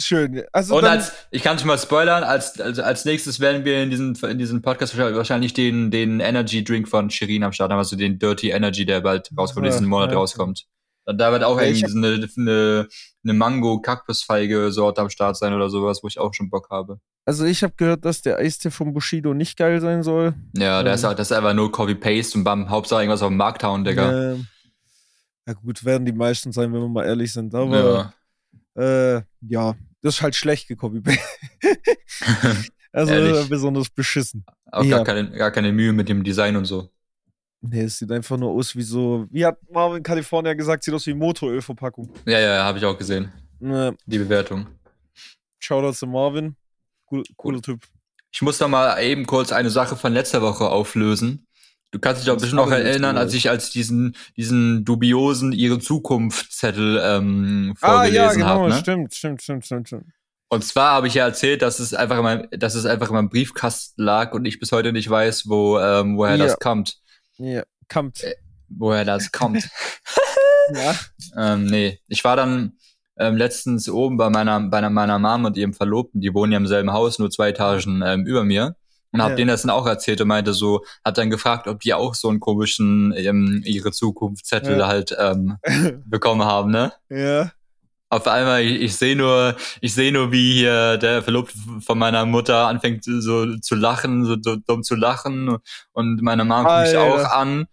schön. Also Und als, ich kann schon mal spoilern, als, als, als nächstes werden wir in diesem, in diesem Podcast wahrscheinlich den, den Energy Drink von Shirin am Start haben, also den Dirty Energy, der bald rauskommt, diesen Monat ja. rauskommt. Und da wird auch Ja, irgendwie eine, eine, eine Mango-Kaktusfeige-Sorte am Start sein oder sowas, wo ich auch schon Bock habe. also ich habe gehört, dass der Eistee von Bushido nicht geil sein soll. Ja, Ähm. ist, auch- das ist einfach nur Copy-Paste und bam, Hauptsache irgendwas auf dem Markt hauen, Digga. Ähm, ja gut, werden die meisten sein, wenn wir mal ehrlich sind. Aber Ja. äh, ja, das ist halt schlecht gecopy Also Ehrlich. besonders beschissen. Auch Ja. gar, keine, gar keine Mühe mit dem Design und so. Nee, es sieht einfach nur aus wie so, wie hat Marvin California gesagt, sieht aus wie Motorölverpackung. Ja, ja, habe ich auch gesehen. Ne, Die Bewertung. Shoutout zu Marvin. Cool, cooler Typ. Ich muss noch mal eben kurz eine Sache von letzter Woche auflösen. Du kannst dich doch Das bestimmt noch erinnern, als ich als diesen, diesen dubiosen Ihre Zukunft-Zettel ähm, Ah, vorgelesen ja, genau, habe. Ne? stimmt, stimmt, stimmt, stimmt, stimmt. Und zwar habe ich ja erzählt, dass es einfach in meinem, dass es einfach in meinem Briefkasten lag und ich bis heute nicht weiß, wo, ähm, woher Ja. das kommt. Ja, kommt. Äh. Woher das kommt. Ja. ähm, nee, ich war dann ähm, letztens oben bei meiner, bei einer- meiner Mom und ihrem Verlobten, die wohnen ja im selben Haus, nur zwei Etagen ähm, über mir. Und hab Ja. denen das dann auch erzählt und meinte so, hab dann gefragt, ob die auch so einen komischen ähm, ihre Zukunftszettel Ja. halt ähm, bekommen haben, ne? ja. Auf einmal, ich, ich sehe nur, ich sehe nur, wie hier der Verlobte von meiner Mutter anfängt so zu lachen, so, so dumm zu lachen und meine Mom guckt mich auch an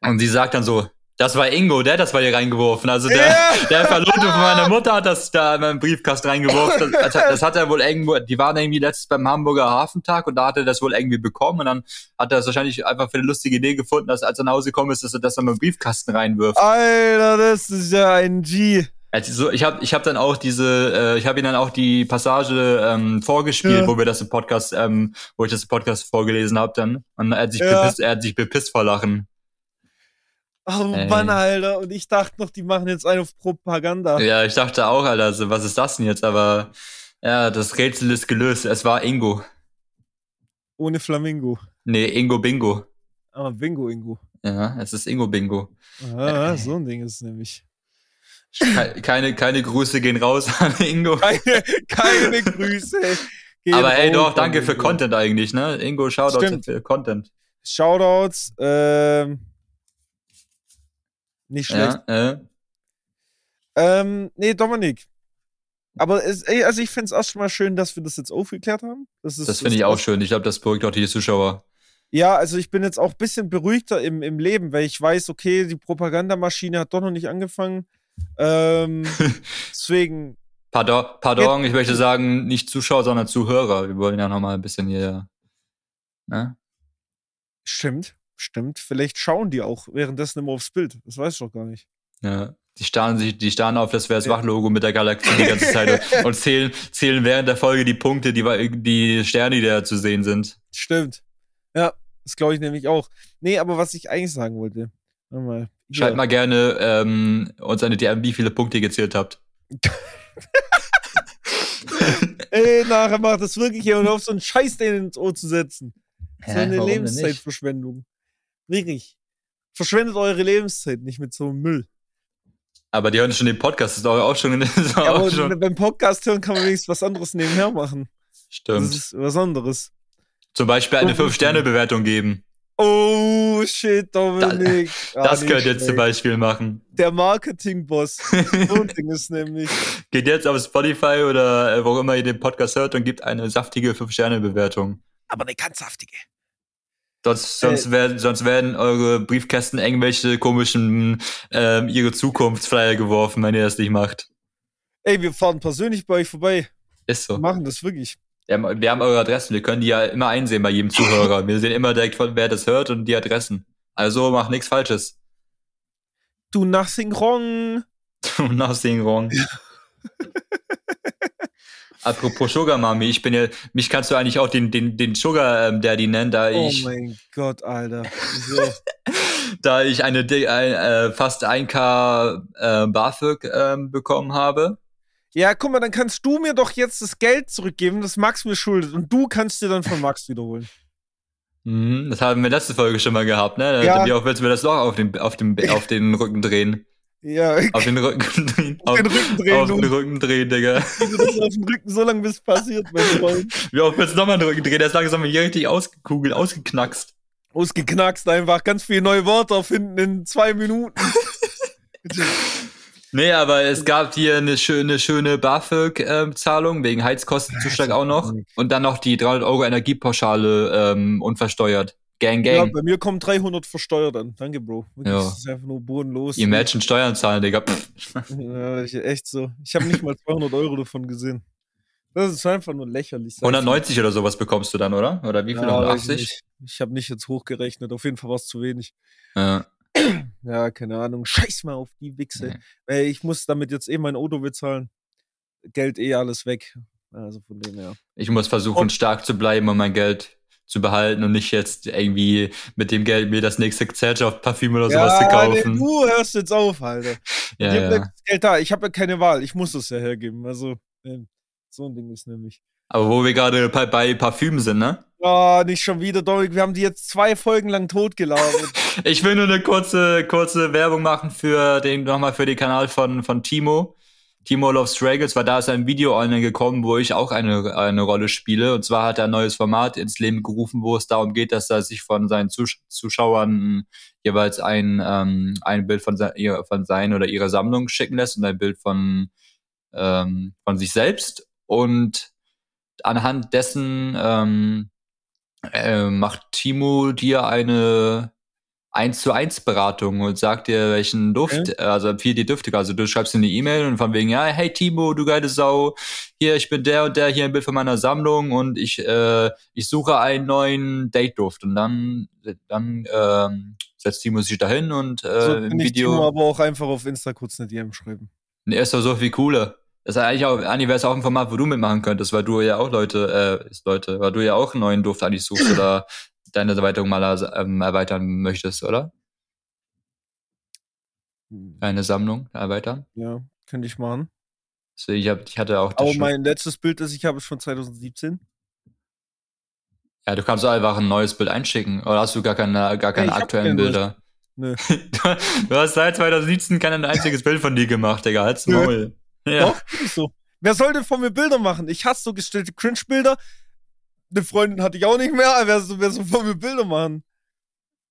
und sie sagt dann so, das war Ingo, der hat das bei dir reingeworfen. Also der, yeah. der Verlobte von meiner Mutter hat das da in meinen Briefkasten reingeworfen. Das, das, hat er wohl irgendwo, die waren irgendwie letztens beim Hamburger Hafentag und da hat er das wohl irgendwie bekommen und dann hat er das wahrscheinlich einfach für eine lustige Idee gefunden, dass als er nach Hause gekommen ist, dass er das in meinen Briefkasten reinwirft. Alter, das ist ja ein G. Also ich habe ich hab dann auch diese, äh, ich habe ihm dann auch die Passage ähm, vorgespielt, ja. wo wir das im Podcast, ähm, wo ich das im Podcast vorgelesen habe dann. Und er hat sich, ja. bepisst, er hat sich bepisst vor Lachen. Oh Ey. Mann, Alter. Und ich dachte noch, die machen jetzt einen auf Propaganda. Ja, ich dachte auch, Alter, also, was ist das denn jetzt? Aber ja, das Rätsel ist gelöst. Es war Ingo. Ohne Flamingo. Nee, Ingo Bingo. Ah, Bingo Ingo. Ja, es ist Ingo Bingo. Ah, äh. so ein Ding ist es nämlich. Keine, keine Grüße gehen raus an Ingo. Keine, keine Grüße. Aber hey, doch, danke für Content eigentlich, ne? Ingo, Shoutouts Stimmt. für Content. Shoutouts, ähm, nicht schlecht. Ja, äh. ähm, nee, Dominik. Aber es, ey, also ich finde es erstmal schön, dass wir das jetzt aufgeklärt haben. Das, das finde ich auch schön. Ich glaube, das beruhigt auch die Zuschauer. Ja, also ich bin jetzt auch ein bisschen beruhigter im, im Leben, weil ich weiß, okay, die Propagandamaschine hat doch noch nicht angefangen. Ähm, deswegen. Pardon, pardon, ich möchte sagen, nicht Zuschauer, sondern Zuhörer. Wir wollen ja noch mal ein bisschen hier. Ne? Stimmt, stimmt. Vielleicht schauen die auch währenddessen immer aufs Bild. Das weiß ich doch gar nicht. Ja. Die starren sich, die starren auf das Wär's Wach-Logo mit der Galaxie die ganze Zeit und, zählen, zählen während der Folge die Punkte, die, die Sterne, die da zu sehen sind. Stimmt. Ja, das glaube ich nämlich auch. Nee, aber was ich eigentlich sagen wollte. Mal, Schreibt mal gerne ähm, uns eine DM, wie viele Punkte ihr gezählt habt. Ey, nachher macht das wirklich hier und auf so einen Scheiß den ins Ohr zu setzen. So eine Lebenszeitverschwendung. Wirklich. Verschwendet eure Lebenszeit nicht mit so einem Müll. Aber die hören schon den Podcast, das ist auch schon. Ist ja, aber schon. beim Podcast hören kann man wenigstens was anderes nebenher machen. Stimmt. Das ist was anderes. Zum Beispiel eine 5-Sterne-Bewertung geben. Oh shit, Dominik. Da, ah, das könnt ihr zum Beispiel machen. Der Marketing-Boss. so Ding ist nämlich. Geht jetzt auf Spotify oder wo immer ihr den Podcast hört und gibt eine saftige 5-Sterne-Bewertung. Aber eine ganz saftige. Sonst, sonst, äh, werden, sonst werden eure Briefkästen irgendwelche komischen ähm, ihre Zukunftsflyer geworfen, wenn ihr das nicht macht. Ey, wir fahren persönlich bei euch vorbei. Ist so. Wir machen das wirklich. Wir haben, wir haben eure Adressen, wir können die ja immer einsehen bei jedem Zuhörer. Wir sehen immer direkt, von wer das hört und die Adressen. Also mach nichts Falsches. Do nothing wrong. Do nothing wrong. Apropos Sugar Mami, ich bin ja, mich kannst du eigentlich auch den, den, den Sugar ähm, Daddy nennen, da oh ich. Oh mein Gott, Alter. So. da ich eine ein, äh, fast 1K äh, BAföG äh, bekommen habe. Ja, guck mal, dann kannst du mir doch jetzt das Geld zurückgeben, das Max mir schuldet, und du kannst dir dann von Max wiederholen. Mhm, das haben wir letzte Folge schon mal gehabt, ne? Ja. Wie auch willst du mir das Loch auf den, auf, den, auf den Rücken drehen? Ja. Auf den Rücken drehen. Auf, den Rücken drehen, auf den Rücken drehen, Digga. auf den Rücken so lange, bis es passiert, mein Freund. Wie oft willst du nochmal den Rücken drehen? Der ist langsam hier richtig ausgekugelt, ausgeknackst. Ausgeknackst einfach. Ganz viele neue Worte erfinden in zwei Minuten. Nee, aber es gab hier eine schöne, schöne BAföG-Zahlung ähm, wegen Heizkostenzuschlag auch noch. Und dann noch die 300 Euro Energiepauschale ähm, unversteuert. Gang, gang. Ja, bei mir kommen 300 versteuert an. Danke, Bro. Wirklich, ja. Das ist einfach nur bodenlos. Imagine Steuern zahlen, Digga. ja, echt so. Ich habe nicht mal 200 Euro davon gesehen. Das ist einfach nur lächerlich. 190 oder sowas bekommst du dann, oder? Oder wie viel? Ja, 180? Ich, ich habe nicht jetzt hochgerechnet. Auf jeden Fall war es zu wenig. Ja ja, keine Ahnung, scheiß mal auf die Wichse. Nee. Weil ich muss damit jetzt eh mein Auto bezahlen. Geld eh alles weg. Also von dem her. Ich muss versuchen, und stark zu bleiben und mein Geld zu behalten und nicht jetzt irgendwie mit dem Geld mir das nächste Gesellschaft-Parfüm oder sowas ja, zu kaufen. Nee, du hörst jetzt auf, Alter. ja, ja. Geld da. Ich habe ja keine Wahl. Ich muss es ja hergeben. Also, so ein Ding ist nämlich. Aber wo wir gerade bei, bei Parfüm sind, ne? Oh, nicht schon wieder, Dominik. Wir haben die jetzt zwei Folgen lang totgelaufen. ich will nur eine kurze, kurze Werbung machen für den, nochmal für den Kanal von, von Timo. Timo Love Struggles, weil da ist ein Video online gekommen, wo ich auch eine, eine Rolle spiele. Und zwar hat er ein neues Format ins Leben gerufen, wo es darum geht, dass er sich von seinen Zus Zuschauern jeweils ein, ähm, ein Bild von, se von seiner oder ihrer Sammlung schicken lässt und ein Bild von, ähm, von sich selbst. Und anhand dessen ähm, äh, macht Timo dir eine eins zu eins Beratung und sagt dir, welchen Duft, okay. also empfiehlt dir Düfte. Also du schreibst in die E-Mail und von wegen, ja, hey Timo, du geile Sau, hier, ich bin der und der, hier ein Bild von meiner Sammlung und ich, äh, ich suche einen neuen Date-Duft. Und dann, dann ähm, setzt Timo sich dahin und äh, so im Video. Timo aber auch einfach auf Insta kurz eine DM schreiben. Ne, ist doch so viel cooler. Das ist eigentlich auch, Anni, wäre es auch ein Format, wo du mitmachen könntest, weil du ja auch Leute, äh, Leute, weil du ja auch einen neuen Duft eigentlich suchst oder deine Erweiterung mal ähm, erweitern möchtest, oder? Hm. Deine Sammlung erweitern? Ja, könnte ich machen. So, ich, hab, ich hatte auch. Aber mein letztes Bild, das ich habe, ist von 2017. Ja, du kannst einfach ein neues Bild einschicken. Oder hast du gar keine, gar keine ja, aktuellen Bilder? Nö. du hast seit 2017 kein einziges Bild von dir gemacht, Digga. Halt's Maul. Ja. Doch, ist so. Wer soll denn von mir Bilder machen? Ich hasse so gestellte Cringe-Bilder eine Freundin hatte ich auch nicht mehr, wer so, wer so von mir Bilder machen.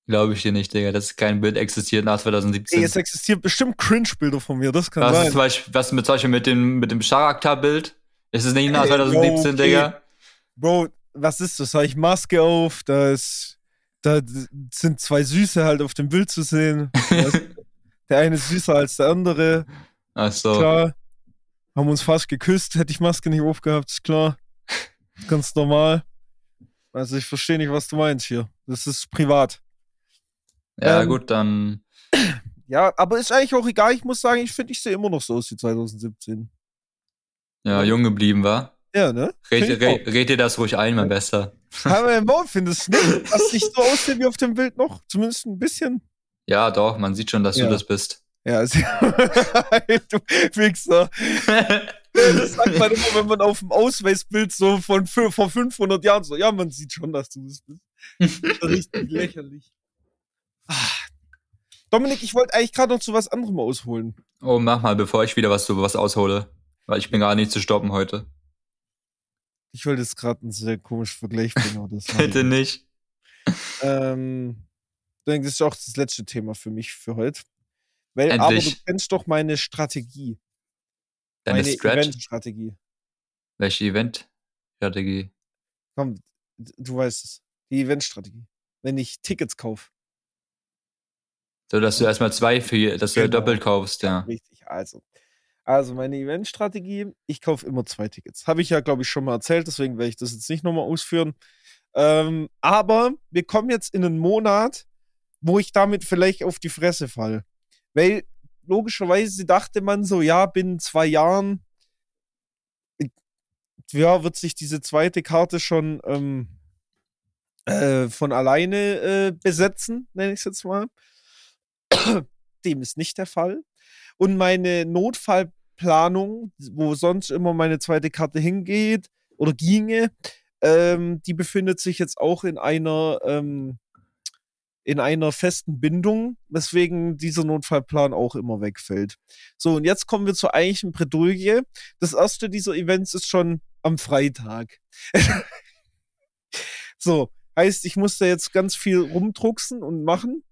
Glaube ich dir nicht, Digga, dass kein Bild existiert nach 2017. Ey, es existiert bestimmt Cringe-Bilder von mir, das kann was sein. Ist zum Beispiel, was mit, zum Beispiel mit dem, mit dem Charakter-Bild? Ist es nicht nach 2017, Ey, okay. Digga? Bro, was ist das? Habe ich Maske auf, da ist, da sind zwei Süße halt auf dem Bild zu sehen. der eine ist süßer als der andere. Ach so. Klar. Haben uns fast geküsst, hätte ich Maske nicht aufgehabt, ist klar. Ganz normal. Also ich verstehe nicht, was du meinst hier. Das ist privat. Ja, ähm, gut, dann. Ja, aber ist eigentlich auch egal. Ich muss sagen, ich finde, ich sehe immer noch so aus wie 2017. Ja, jung geblieben war. Ja, ne? Red, red, red dir das ruhig ein, mein Bester. Aber im Baum findest du nicht, dass ich so aussehe wie auf dem Bild noch? Zumindest ein bisschen. Ja, doch, man sieht schon, dass ja. du das bist. Ja, du Wichser. Das sagt man immer, wenn man auf dem Ausweisbild so von vor 500 Jahren so, ja, man sieht schon, dass du es bist. Richtig lächerlich. Ah. Dominik, ich wollte eigentlich gerade noch zu was anderem ausholen. Oh, mach mal, bevor ich wieder was zu was aushole. Weil ich bin gar nicht zu stoppen heute. Ich wollte jetzt gerade einen sehr komischen Vergleich bringen, aber das Bitte nicht. Ähm, denke, das ist auch das letzte Thema für mich für heute. Weil, aber du kennst doch meine Strategie. Deine meine Event-Strategie. Welche Event-Strategie? Komm, du weißt es. Die Event-Strategie. Wenn ich Tickets kaufe. So, dass du erstmal zwei für, dass genau. du doppelt kaufst, ja. Richtig, also. Also meine Event-Strategie, ich kaufe immer zwei Tickets. Habe ich ja, glaube ich, schon mal erzählt, deswegen werde ich das jetzt nicht nochmal ausführen. Ähm, aber wir kommen jetzt in einen Monat, wo ich damit vielleicht auf die Fresse falle. Weil logischerweise dachte man so, ja, binnen zwei Jahren ja, wird sich diese zweite Karte schon ähm, äh, von alleine äh, besetzen, nenne ich es jetzt mal. Dem ist nicht der Fall. Und meine Notfallplanung, wo sonst immer meine zweite Karte hingeht oder ginge, ähm, die befindet sich jetzt auch in einer ähm, in einer festen Bindung, weswegen dieser Notfallplan auch immer wegfällt. So, und jetzt kommen wir zur eigentlichen Bredouille. Das erste dieser Events ist schon am Freitag. so, heißt, ich muss da jetzt ganz viel rumdrucksen und machen,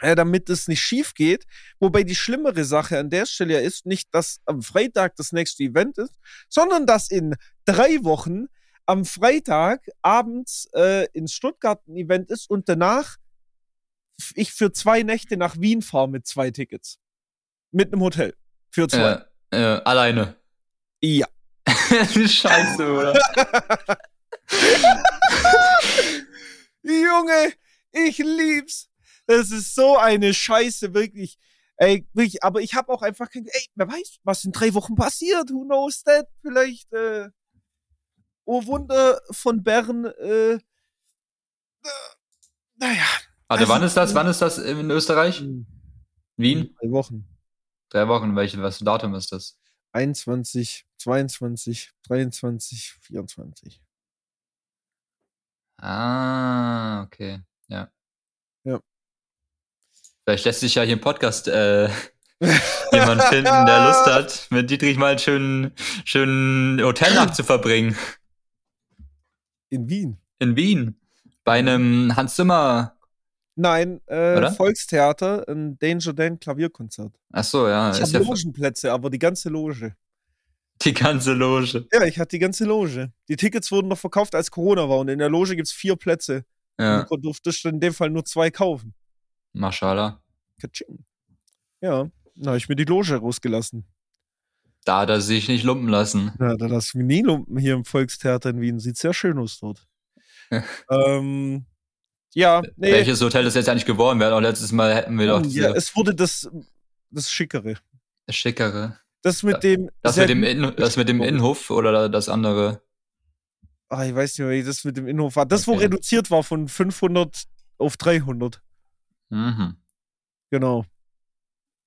äh, damit es nicht schief geht. Wobei die schlimmere Sache an der Stelle ja ist, nicht, dass am Freitag das nächste Event ist, sondern dass in drei Wochen am Freitag abends äh, in Stuttgart ein Event ist und danach ich für zwei Nächte nach Wien fahre mit zwei Tickets. Mit einem Hotel. Für zwei. Äh, äh, alleine. Ja. Scheiße, oder? Junge, ich lieb's. Das ist so eine Scheiße, wirklich. Ey, wirklich, aber ich habe auch einfach kein. Ey, wer weiß, was in drei Wochen passiert? Who knows that? Vielleicht, äh, Oh Wunder von Bern, äh, äh naja, Warte, also, wann ist das? Wann ist das in Österreich? Hm. Wien? Drei Wochen. Drei Wochen. Welche, was für Datum ist das? 21, 22, 23, 24. Ah, okay. Ja. Ja. Vielleicht lässt sich ja hier im Podcast äh, jemand finden, der Lust hat, mit Dietrich mal einen schönen, schönen Hotelnacht zu verbringen. In Wien. In Wien. Bei einem Hans Zimmer. Nein, äh? Volkstheater, ein Danger Dan Klavierkonzert. Ach so, ja. Ich habe ja Logenplätze, aber die ganze Loge. die ganze Loge. Ja, ich hatte die ganze Loge. Die Tickets wurden noch verkauft, als Corona war. Und in der Loge gibt es vier Plätze. Ja, Du durftest in dem Fall nur zwei kaufen. Mashallah. Katsching. Ja, dann habe ich mir die Loge rausgelassen. Da hat er sich nicht lumpen lassen. Ja, da lass ich mich nie lumpen hier im Volkstheater in Wien. Sieht sehr schön aus dort. ähm, ja, nee. Welches Hotel ist jetzt eigentlich geworden? Hatten auch letztes Mal hätten wir doch Oh, ja, diese es wurde das, das Schickere. schickere. Das mit dem. Das mit dem, In, das mit dem Schickere. Innenhof oder das andere? Ah, ich weiß nicht, wie das mit dem Innenhof war. Das, wo Okay. reduziert war von 500 auf 300. Mhm. Genau.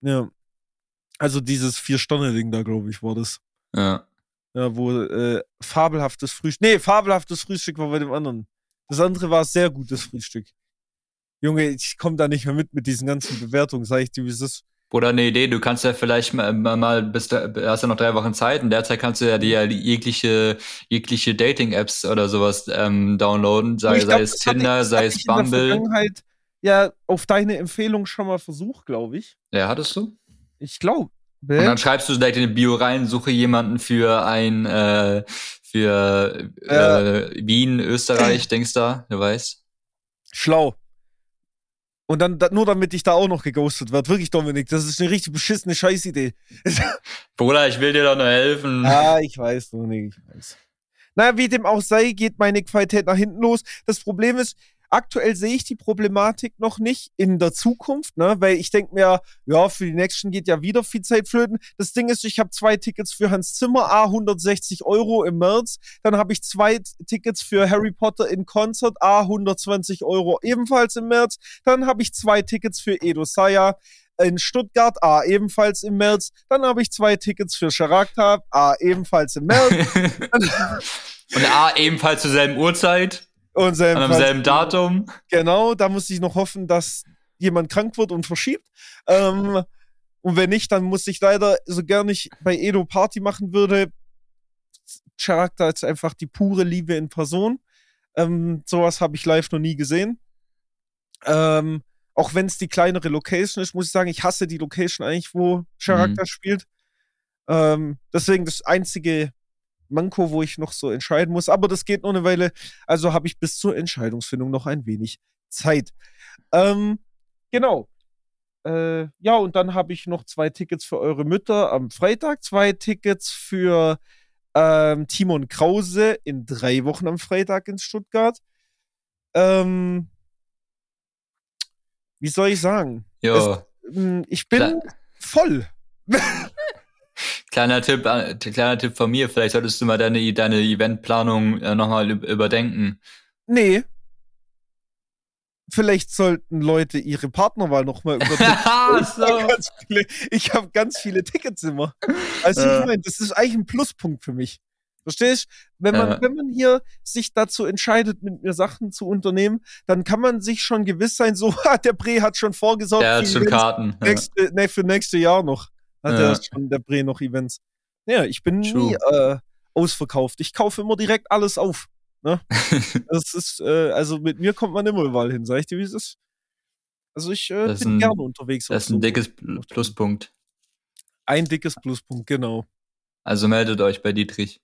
Ja. Also dieses Vier-Sterne-Ding da, glaube ich, war das. Ja. Ja, wo äh, fabelhaftes Frühstück. Nee, fabelhaftes Frühstück war bei dem anderen. Das andere war sehr gutes Frühstück. Junge, ich komme da nicht mehr mit mit diesen ganzen Bewertungen, sag ich dir, wie es ist. Oder eine Idee, du kannst ja vielleicht mal, mal, bis da, hast ja noch drei Wochen Zeit, in der Zeit kannst du ja dir jegliche, jegliche Dating-Apps oder sowas ähm, downloaden, sei, Ich sei glaub, es Tinder, das sei es ich in der Bumble. Vergangenheit ja auf deine Empfehlung schon mal versucht, glaube ich. Ja, hattest du? Ich glaube. Und dann schreibst du direkt in die Bio rein, suche jemanden für ein, äh, für äh, Wien, Österreich, denkst da, du weißt. Schlau. Und dann da, nur damit ich da auch noch geghostet werde. Wirklich, Dominik, das ist eine richtig beschissene Scheißidee. Bruder, ich will dir doch nur helfen. ah, ich weiß, Dominik, ich weiß. Naja, wie dem auch sei, geht meine Qualität nach hinten los. Das Problem ist, aktuell sehe ich die Problematik noch nicht in der Zukunft, ne? weil ich denke mir, ja, für die Nächsten geht ja wieder viel Zeit flöten. Das Ding ist, ich habe zwei Tickets für Hans Zimmer, A 160 Euro im März. Dann habe ich zwei Tickets für Harry Potter in Concert, A 120 Euro ebenfalls im März. Dann habe ich zwei Tickets für Edo Saya in Stuttgart, A ebenfalls im März. Dann habe ich zwei Tickets für Charakter, A ebenfalls im März. Und A, ebenfalls zur selben Uhrzeit, Und an ebenfalls- demselben Datum. Genau, da muss ich noch hoffen, dass jemand krank wird und verschiebt. Ähm, und wenn nicht, dann muss ich leider, so gern ich bei Edo Party machen würde, Charakter ist einfach die pure Liebe in Person. Ähm, sowas habe ich live noch nie gesehen. Ähm, auch wenn es die kleinere Location ist, muss ich sagen, ich hasse die Location eigentlich, wo Charakter spielt. Ähm, deswegen das einzige Manko, wo ich noch so entscheiden muss. Aber das geht nur eine Weile. Also habe ich bis zur Entscheidungsfindung noch ein wenig Zeit. Ähm, genau. Äh, ja, und dann habe ich noch zwei Tickets für eure Mütter am Freitag, zwei Tickets für ähm, Timon Krause in drei Wochen am Freitag in Stuttgart. Ähm, wie soll ich sagen? Jo, Hm, Ich bin Klar. voll. kleiner Tipp, äh, kleiner Tipp von mir, vielleicht solltest du mal deine, deine Eventplanung äh, nochmal überdenken. Nee. Vielleicht sollten Leute ihre Partnerwahl nochmal überdenken. So. viele, ich habe ganz viele Tickets immer. Also Ja. ich meine, das ist eigentlich ein Pluspunkt für mich. Verstehst? Wenn man, Ja. wenn man hier sich dazu entscheidet, mit mir Sachen zu unternehmen, dann kann man sich schon gewiss sein, so, der Bre hat schon vorgesorgt Der hat für schon Karten. Ja. nächste, nee, für nächste Jahr noch. Hat Ja. er schon der Bre noch Events. Ja, ich bin True. nie äh, ausverkauft. Ich kaufe immer direkt alles auf. Ne? Das ist, äh, also mit mir kommt man immer überall hin, sag ich dir, wie es ist. Also ich äh, bin ein- gerne unterwegs. Das ist ein dickes Pl- Pluspunkt. Ein dickes Pluspunkt, genau. Also meldet euch bei Dietrich.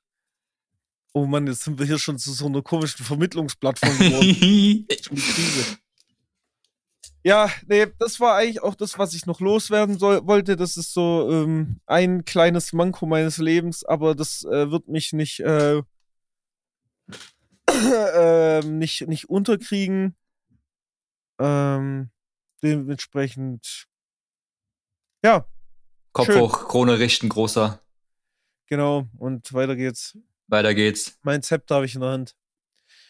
Oh Mann, jetzt sind wir hier schon zu so einer komischen Vermittlungsplattform geworden. Ja, nee, das war eigentlich auch das, was ich noch loswerden soll, wollte. Das ist so ähm, ein kleines Manko meines Lebens, aber das äh, wird mich nicht, äh, ähm, nicht, nicht unterkriegen. Ähm, dementsprechend, ja, Kopf Schön. hoch, Krone richten, großer. genau. Und weiter geht's. Weiter geht's. Mein Zepter habe ich in der Hand.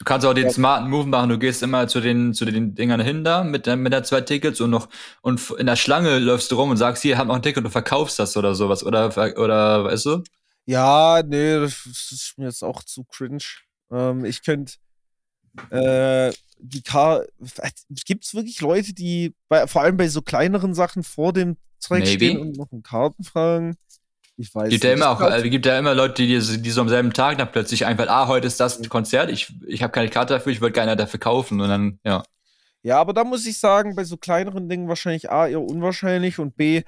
Du kannst auch den Ja. smarten Move machen. Du gehst immer zu den, zu den Dingern hin da mit, der- mit der zwei Tickets und noch, und in der Schlange läufst du rum und sagst, hier, hab noch ein Ticket und du verkaufst das oder sowas. Oder, oder, weißt du? Ja, nee, das ist mir jetzt auch zu cringe. Ähm, ich könnte äh, die Car. Gibt es wirklich Leute, die bei, vor allem bei so kleineren Sachen vor dem Zeug stehen und noch einen Kartenfragen. Ich weiß Gibt ja nicht. immer Ich auch, äh, gibt ja immer Leute, die, die so am selben Tag dann plötzlich einfach, ah, heute ist das ein Konzert, ich, ich habe keine Karte dafür, ich wollte gerne dafür kaufen und dann, ja. Ja, aber da muss ich sagen, bei so kleineren Dingen wahrscheinlich A, eher unwahrscheinlich und B,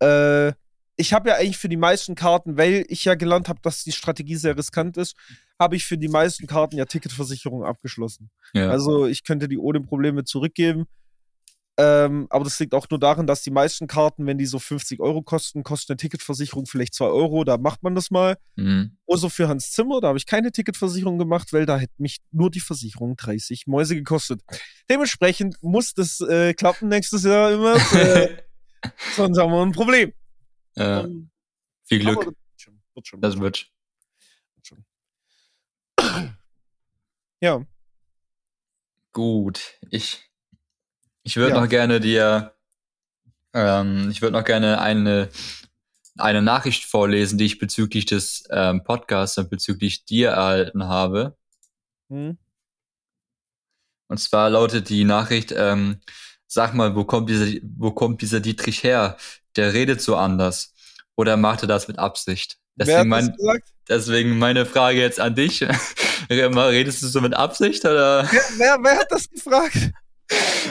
äh, ich habe ja eigentlich für die meisten Karten, weil ich ja gelernt habe, dass die Strategie sehr riskant ist, habe ich für die meisten Karten ja Ticketversicherung abgeschlossen. ja. Also ich könnte die ohne Probleme zurückgeben. Ähm, aber das liegt auch nur daran, dass die meisten Karten, wenn die so 50 Euro kosten, kostet eine Ticketversicherung vielleicht 2 Euro. Da macht man das mal. mhm. Also für Hans Zimmer, da habe ich keine Ticketversicherung gemacht, weil da hätte mich nur die Versicherung 30 Mäuse gekostet. Dementsprechend muss das äh, klappen nächstes Jahr immer. Äh, sonst haben wir ein Problem. ja. Ähm, Viel Glück, das wird schon. Wird schon. das wird schon. Ja, Gut, ich, ich würde Ja. noch gerne dir, ähm, ich würde noch gerne eine, eine Nachricht vorlesen, die ich bezüglich des ähm, Podcasts und bezüglich dir erhalten habe. hm. Und zwar lautet die Nachricht, ähm, sag mal, wo kommt dieser, wo kommt dieser Dietrich her? Der redet so anders. Oder macht er das mit Absicht? wer Deswegen, hat mein, deswegen meine Frage jetzt an dich. Redest du so mit Absicht oder? Wer, wer, wer hat das gefragt?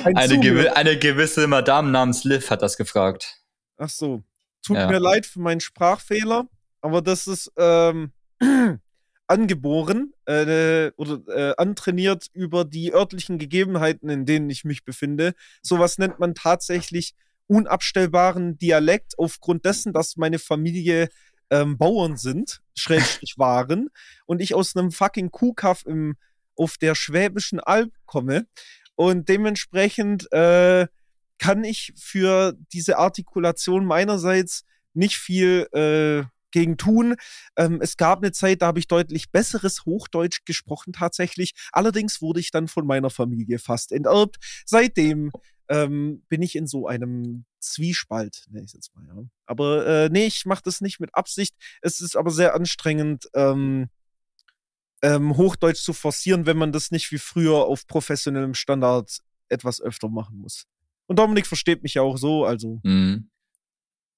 Ein Eine, gewi eine gewisse Madame namens Liv hat das gefragt. Ach so. Tut Ja. mir leid für meinen Sprachfehler, aber das ist ähm, angeboren äh, oder äh, antrainiert über die örtlichen Gegebenheiten, in denen ich mich befinde. Sowas nennt man tatsächlich unabstellbaren Dialekt aufgrund dessen, dass meine Familie ähm, Bauern sind, Schrägstrich waren, und ich aus einem fucking Kuhkaff im, auf der Schwäbischen Alb komme. Und dementsprechend äh, kann ich für diese Artikulation meinerseits nicht viel äh, gegen tun. Ähm, es gab eine Zeit, da habe ich deutlich besseres Hochdeutsch gesprochen tatsächlich. Allerdings wurde ich dann von meiner Familie fast enterbt. Seitdem ähm, bin ich in so einem Zwiespalt, nenne ich jetzt mal. Ja. Aber äh, nee, ich mache das nicht mit Absicht. Es ist aber sehr anstrengend, ähm, ähm, Hochdeutsch zu forcieren, wenn man das nicht wie früher auf professionellem Standard etwas öfter machen muss. Und Dominik versteht mich ja auch so, also. Mhm.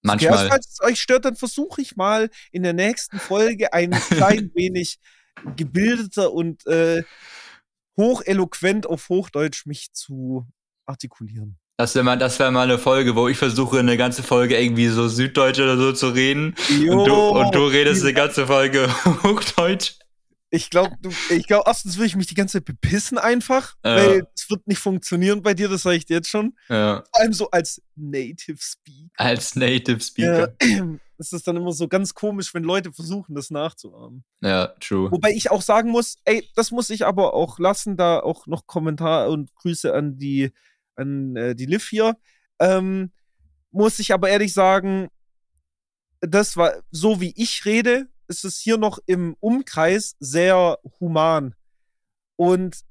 Manchmal. falls es euch stört, dann versuche ich mal in der nächsten Folge ein klein wenig gebildeter und äh, hocheloquent auf Hochdeutsch mich zu artikulieren. Das wäre mal, das wär mal eine Folge, wo ich versuche, eine ganze Folge irgendwie so Süddeutsch oder so zu reden. Und du, und du redest eine ganze Folge Hochdeutsch. Ich glaube, ich glaub, erstens will ich mich die ganze Zeit bepissen einfach, Ja. weil es wird nicht funktionieren bei dir, das sage ich dir jetzt schon. Ja. Vor allem so als Native Speaker. Als Native Speaker. Ja, das ist dann immer so ganz komisch, wenn Leute versuchen, das nachzuahmen. Ja, true. Wobei ich auch sagen muss, ey, das muss ich aber auch lassen, da auch noch Kommentar und Grüße an die, an äh, die Liv hier. Ähm, muss ich aber ehrlich sagen, das war so wie ich rede, ist es hier noch im Umkreis sehr human. Und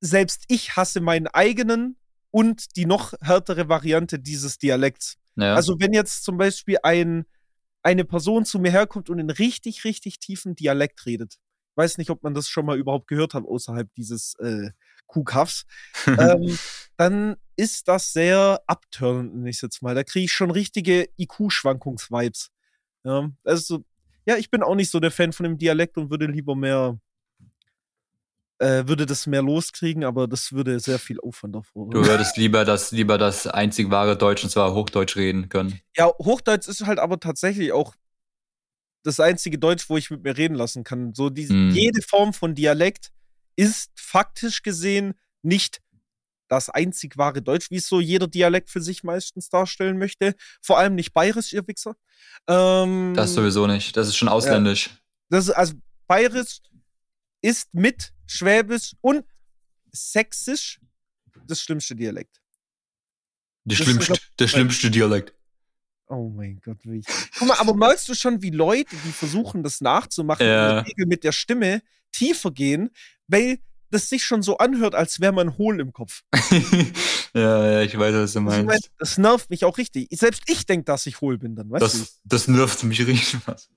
selbst ich hasse meinen eigenen und die noch härtere Variante dieses Dialekts. Ja. Also wenn jetzt zum Beispiel ein, eine Person zu mir herkommt und in richtig, richtig tiefen Dialekt redet, weiß nicht, ob man das schon mal überhaupt gehört hat außerhalb dieses äh, Kuhkaffs, ähm, dann ist das sehr abturnend, nenne ich jetzt mal. Da kriege ich schon richtige IQ-Schwankungsvibes. Ja, also, ja, ich bin auch nicht so der Fan von dem Dialekt und würde lieber mehr, äh, würde das mehr loskriegen, aber das würde sehr viel Aufwand du erfordern. würdest lieber das, lieber das einzig wahre Deutsch, und zwar Hochdeutsch reden können. Ja, Hochdeutsch ist halt aber tatsächlich auch das einzige Deutsch, wo ich mit mir reden lassen kann. So diese, Hm. jede Form von Dialekt ist faktisch gesehen nicht das einzig wahre Deutsch, wie es so jeder Dialekt für sich meistens darstellen möchte. Vor allem nicht bayerisch, ihr Wichser. Ähm, Das sowieso nicht. Das ist schon ausländisch. das ist, also bayerisch ist mit Schwäbisch und Sächsisch das schlimmste Dialekt. Der das schlimmste, der schlimmste Dialekt. Oh mein Gott, wie ich. Guck mal, aber merkst du schon, wie Leute, die versuchen, das nachzumachen, Ja. mit der Stimme tiefer gehen, weil das sich schon so anhört, als wäre man hohl im Kopf. ja, ja, ich weiß, was du Also, meinst. das nervt mich auch richtig. Selbst ich denke, dass ich hohl bin dann, weißt du? Das, das nervt mich richtig was.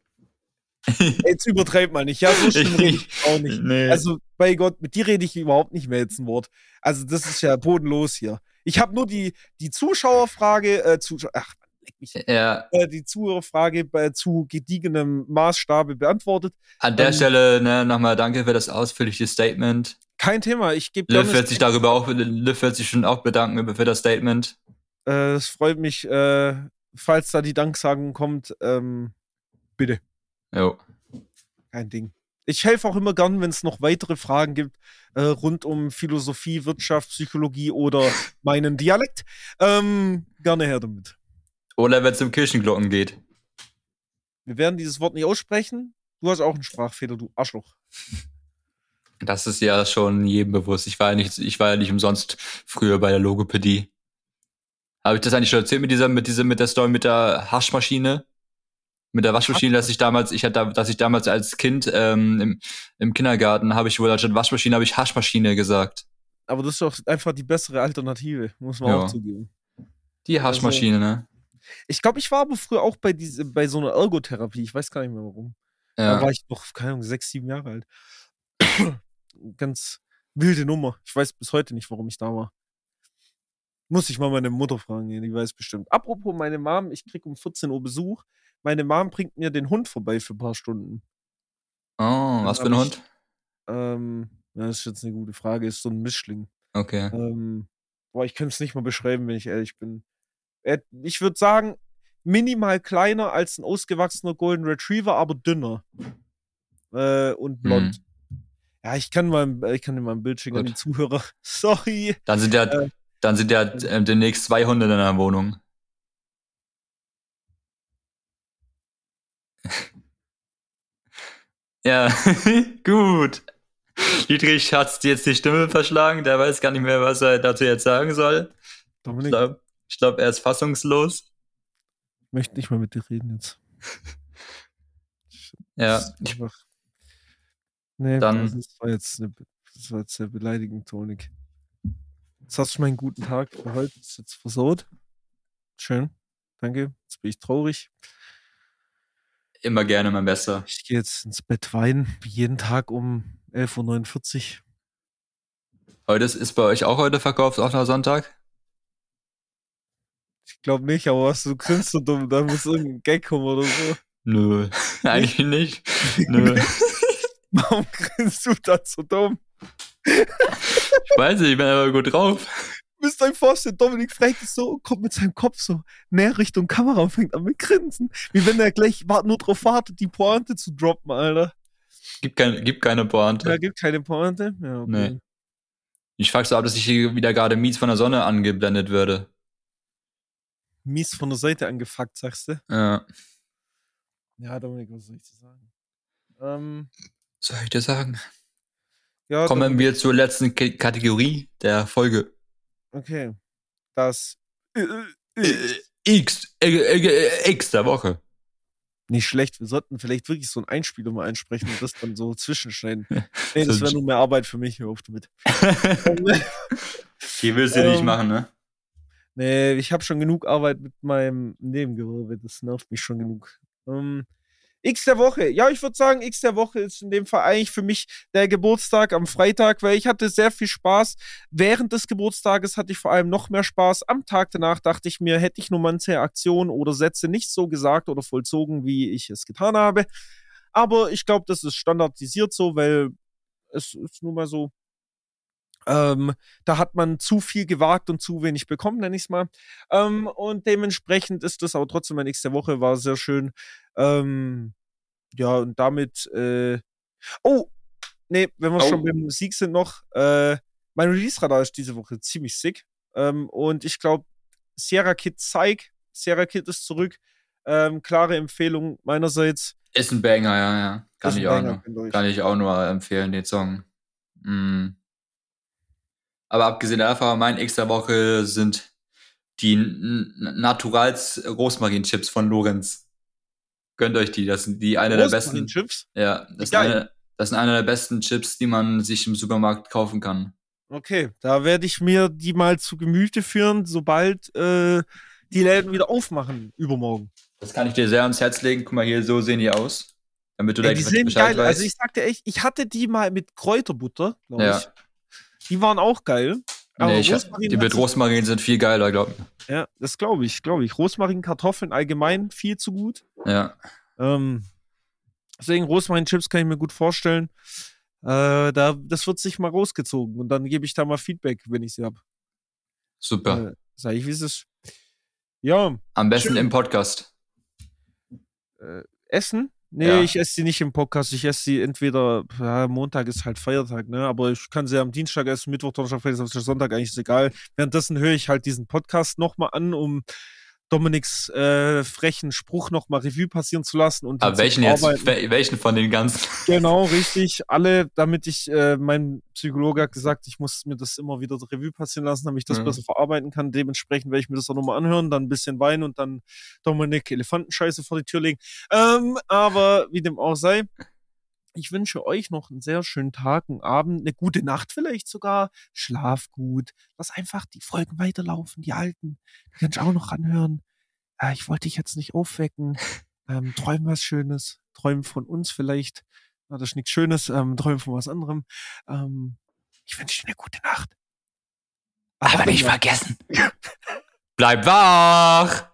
Jetzt übertreibt mal nicht. Ja, so schlimm rede ich auch nicht. Nee. Also, bei Gott, mit dir rede ich überhaupt nicht mehr jetzt ein Wort. Also, das ist ja bodenlos hier. Ich habe nur die, die Zuschauerfrage, äh, Zuschauer, ach, mich. Ja, Äh, die Zuhörerfrage bei, zu gediegenem Maßstabe beantwortet. an der Ähm, Stelle ne, nochmal danke für das ausführliche Statement. Kein Thema. Ich gebe Liv wird sich darüber auch, Liv wird sich schon auch bedanken für das Statement. Äh, es freut mich, äh, falls da die Danksagung kommt. Ähm, bitte. Jo. Kein Ding. Ich helfe auch immer gern, wenn es noch weitere Fragen gibt äh, rund um Philosophie, Wirtschaft, Psychologie oder meinen Dialekt. Ähm, gerne her damit. Oder wenn es um Kirchenglocken geht. Wir werden dieses Wort nicht aussprechen. Du hast auch einen Sprachfehler, du Arschloch. Das ist ja schon jedem bewusst. Ich war ja nicht, ich war ja nicht umsonst früher bei der Logopädie. Habe ich das eigentlich schon erzählt mit dieser, mit dieser, mit der Story mit der Haschmaschine? Mit der Waschmaschine, dass ich damals, ich hatte, dass ich damals als Kind ähm, im, im Kindergarten habe ich wohl anstatt Waschmaschine habe ich Haschmaschine gesagt. Aber das ist doch einfach die bessere Alternative, muss man Ja. auch zugeben. Die Haschmaschine, ne? Ich glaube, ich war aber früher auch bei, diese, bei so einer Ergotherapie. Ich weiß gar nicht mehr warum. Da Ja. war ich noch, keine Ahnung, sechs, sieben Jahre alt. Ganz wilde Nummer. Ich weiß bis heute nicht, warum ich da war. Muss ich mal meine Mutter fragen, die weiß bestimmt. Apropos meine Mom, ich krieg um 14 Uhr Besuch. Meine Mom bringt mir den Hund vorbei für ein paar Stunden. Oh, was für ein hab Hund? Ähm, das ist jetzt eine gute Frage. Ist so ein Mischling. Okay. Ähm, boah, ich könnte es nicht mal beschreiben, wenn ich ehrlich bin. Er, ich würde sagen, minimal kleiner als ein ausgewachsener Golden Retriever, aber dünner. Äh, und blond. Ja, ich kann mal, ich kann dir mal ein Bild schicken an die Gut. Zuhörer. Sorry. Dann sind ja, Äh, dann sind ja äh, demnächst zwei Hunde in deiner Wohnung. ja, gut. Dietrich dir jetzt die Stimme verschlagen, der weiß gar nicht mehr, was er dazu jetzt sagen soll. Dominik, ich glaub, er ist fassungslos. ich möchte nicht mehr mit dir reden jetzt. Ja, ich, einfach, nee, Dann- das war jetzt, eine, das war jetzt sehr beleidigend, Tonik. Jetzt hast du meinen guten Tag für heute ist jetzt versaut. Schön. Danke. Jetzt bin ich traurig. immer gerne mein Bester. Ich gehe jetzt ins Bett weinen, wie jeden Tag um 11.49 Uhr. Heute ist, ist bei euch auch heute verkauft, offener Sonntag? Ich glaube nicht, aber was du grinst so dumm, da muss irgendein Gag kommen oder so. Nö, eigentlich nicht. Nö. Warum grinst du da so dumm? Ich weiß nicht, ich bin aber gut drauf. Müsst euch vorstellen, Dominik fragt es so, kommt mit seinem Kopf so näher Richtung Kamera und fängt an mit Grinsen. Wie wenn er gleich nur drauf wartet, die Pointe zu droppen, Alter. Gibt, kein, gibt keine Pointe. Da gibt keine Pointe. Ja, okay. Nee. Ich frag so ab, dass ich hier wieder gerade mies von der Sonne angeblendet würde. Mies von der Seite angefuckt, sagst du? Ja. Ja, Dominik, was soll ich dir sagen? Ähm, Soll ich dir sagen? ja, Kommen Dominik, wir zur letzten K Kategorie der Folge. okay. Das X, X der Woche. nicht schlecht. Wir sollten vielleicht wirklich so einen Einspieler mal einsprechen und das dann so zwischenschneiden. Nee, das wäre ein- nur mehr Arbeit für mich. Hör auf damit. Die willst du nicht Ähm, machen, ne? Nee, ich habe schon genug Arbeit mit meinem Nebengewerbe. Das nervt mich schon genug. Ähm, X der Woche. Ja, ich würde sagen, X der Woche ist in dem Fall eigentlich für mich der Geburtstag am Freitag, weil ich hatte sehr viel Spaß. Während des Geburtstages hatte ich vor allem noch mehr Spaß. Am Tag danach dachte ich mir, hätte ich nur manche Aktionen oder Sätze nicht so gesagt oder vollzogen, wie ich es getan habe. Aber ich glaube, das ist standardisiert so, weil es ist nun mal so. Ähm, da hat man zu viel gewagt und zu wenig bekommen, nenne ich es mal. Ähm, und dementsprechend ist das aber trotzdem mein nächste Woche, war sehr schön. Ähm, ja, und damit, äh, oh, nee, wenn wir Oh. schon beim Musik sind noch, äh, mein Release-Radar ist diese Woche ziemlich sick. Ähm, und ich glaube, Sierra Kid Zeig, Sierra Kid ist zurück. Ähm, klare Empfehlung meinerseits. Ist ein Banger, ja, ja. Kann ich, auch Banger, nur, ihr euch- kann ich auch nur empfehlen, den Song. Mm. Aber abgesehen davon, mein X der Woche sind die Naturals Rosmarin-Chips von Lorenz. Gönnt euch die, das sind die eine der besten. Chips. Ja, das, sind Geil. eine, das sind eine der besten Chips, die man sich im Supermarkt kaufen kann. Okay, da werde ich mir die mal zu Gemüte führen, sobald äh, die Läden wieder aufmachen, übermorgen. Das kann ich dir sehr ans Herz legen. Guck mal hier, so sehen die aus. Damit du Ey, da die sehen Bescheid geil. Also weißt. ich sagte echt, ich hatte die mal mit Kräuterbutter, glaube Ja. ich. Die waren auch geil. Aber Nee, ich, Rosmarin die mit Rosmarin sind viel geiler, glaub mir. Ja, das glaube ich, glaube ich. Rosmarin, Kartoffeln allgemein viel zu gut. Ja. Ähm, deswegen Rosmarin-Chips kann ich mir gut vorstellen. Äh, da, das wird sich mal rausgezogen und dann gebe ich da mal Feedback, wenn ich sie habe. Super. Äh, sag ich, wie es ist. Ja, Am besten schön. im Podcast. äh, Essen? Nee, Ja. ich esse sie nicht im Podcast. Ich esse sie entweder, ja, Montag ist halt Feiertag, ne? Aber ich kann sie am Dienstag essen, Mittwoch, Donnerstag, Freitag, Sonntag, eigentlich ist egal. Währenddessen höre ich halt diesen Podcast nochmal an, um Dominiks äh, frechen Spruch nochmal Revue passieren zu lassen. Und Aber welchen jetzt? Welchen von den ganzen? Genau, richtig. Alle, damit ich, äh, mein Psychologe hat gesagt, ich muss mir das immer wieder Revue passieren lassen, damit ich das Mhm. besser verarbeiten kann. Dementsprechend werde ich mir das auch nochmal anhören, dann ein bisschen weinen und dann Dominik Elefantenscheiße vor die Tür legen. Ähm, aber wie dem auch sei, ich wünsche euch noch einen sehr schönen Tag, einen Abend, eine gute Nacht vielleicht sogar. Schlaf gut. Lass einfach die Folgen weiterlaufen, die alten. Die kannst du auch noch anhören. Äh, ich wollte dich jetzt nicht aufwecken. Ähm, träum was Schönes. Träum von uns vielleicht. Na, das ist nichts Schönes. Ähm, träum von was anderem. Ähm, ich wünsche dir eine gute Nacht. Aber nicht vergessen. Bleib wach!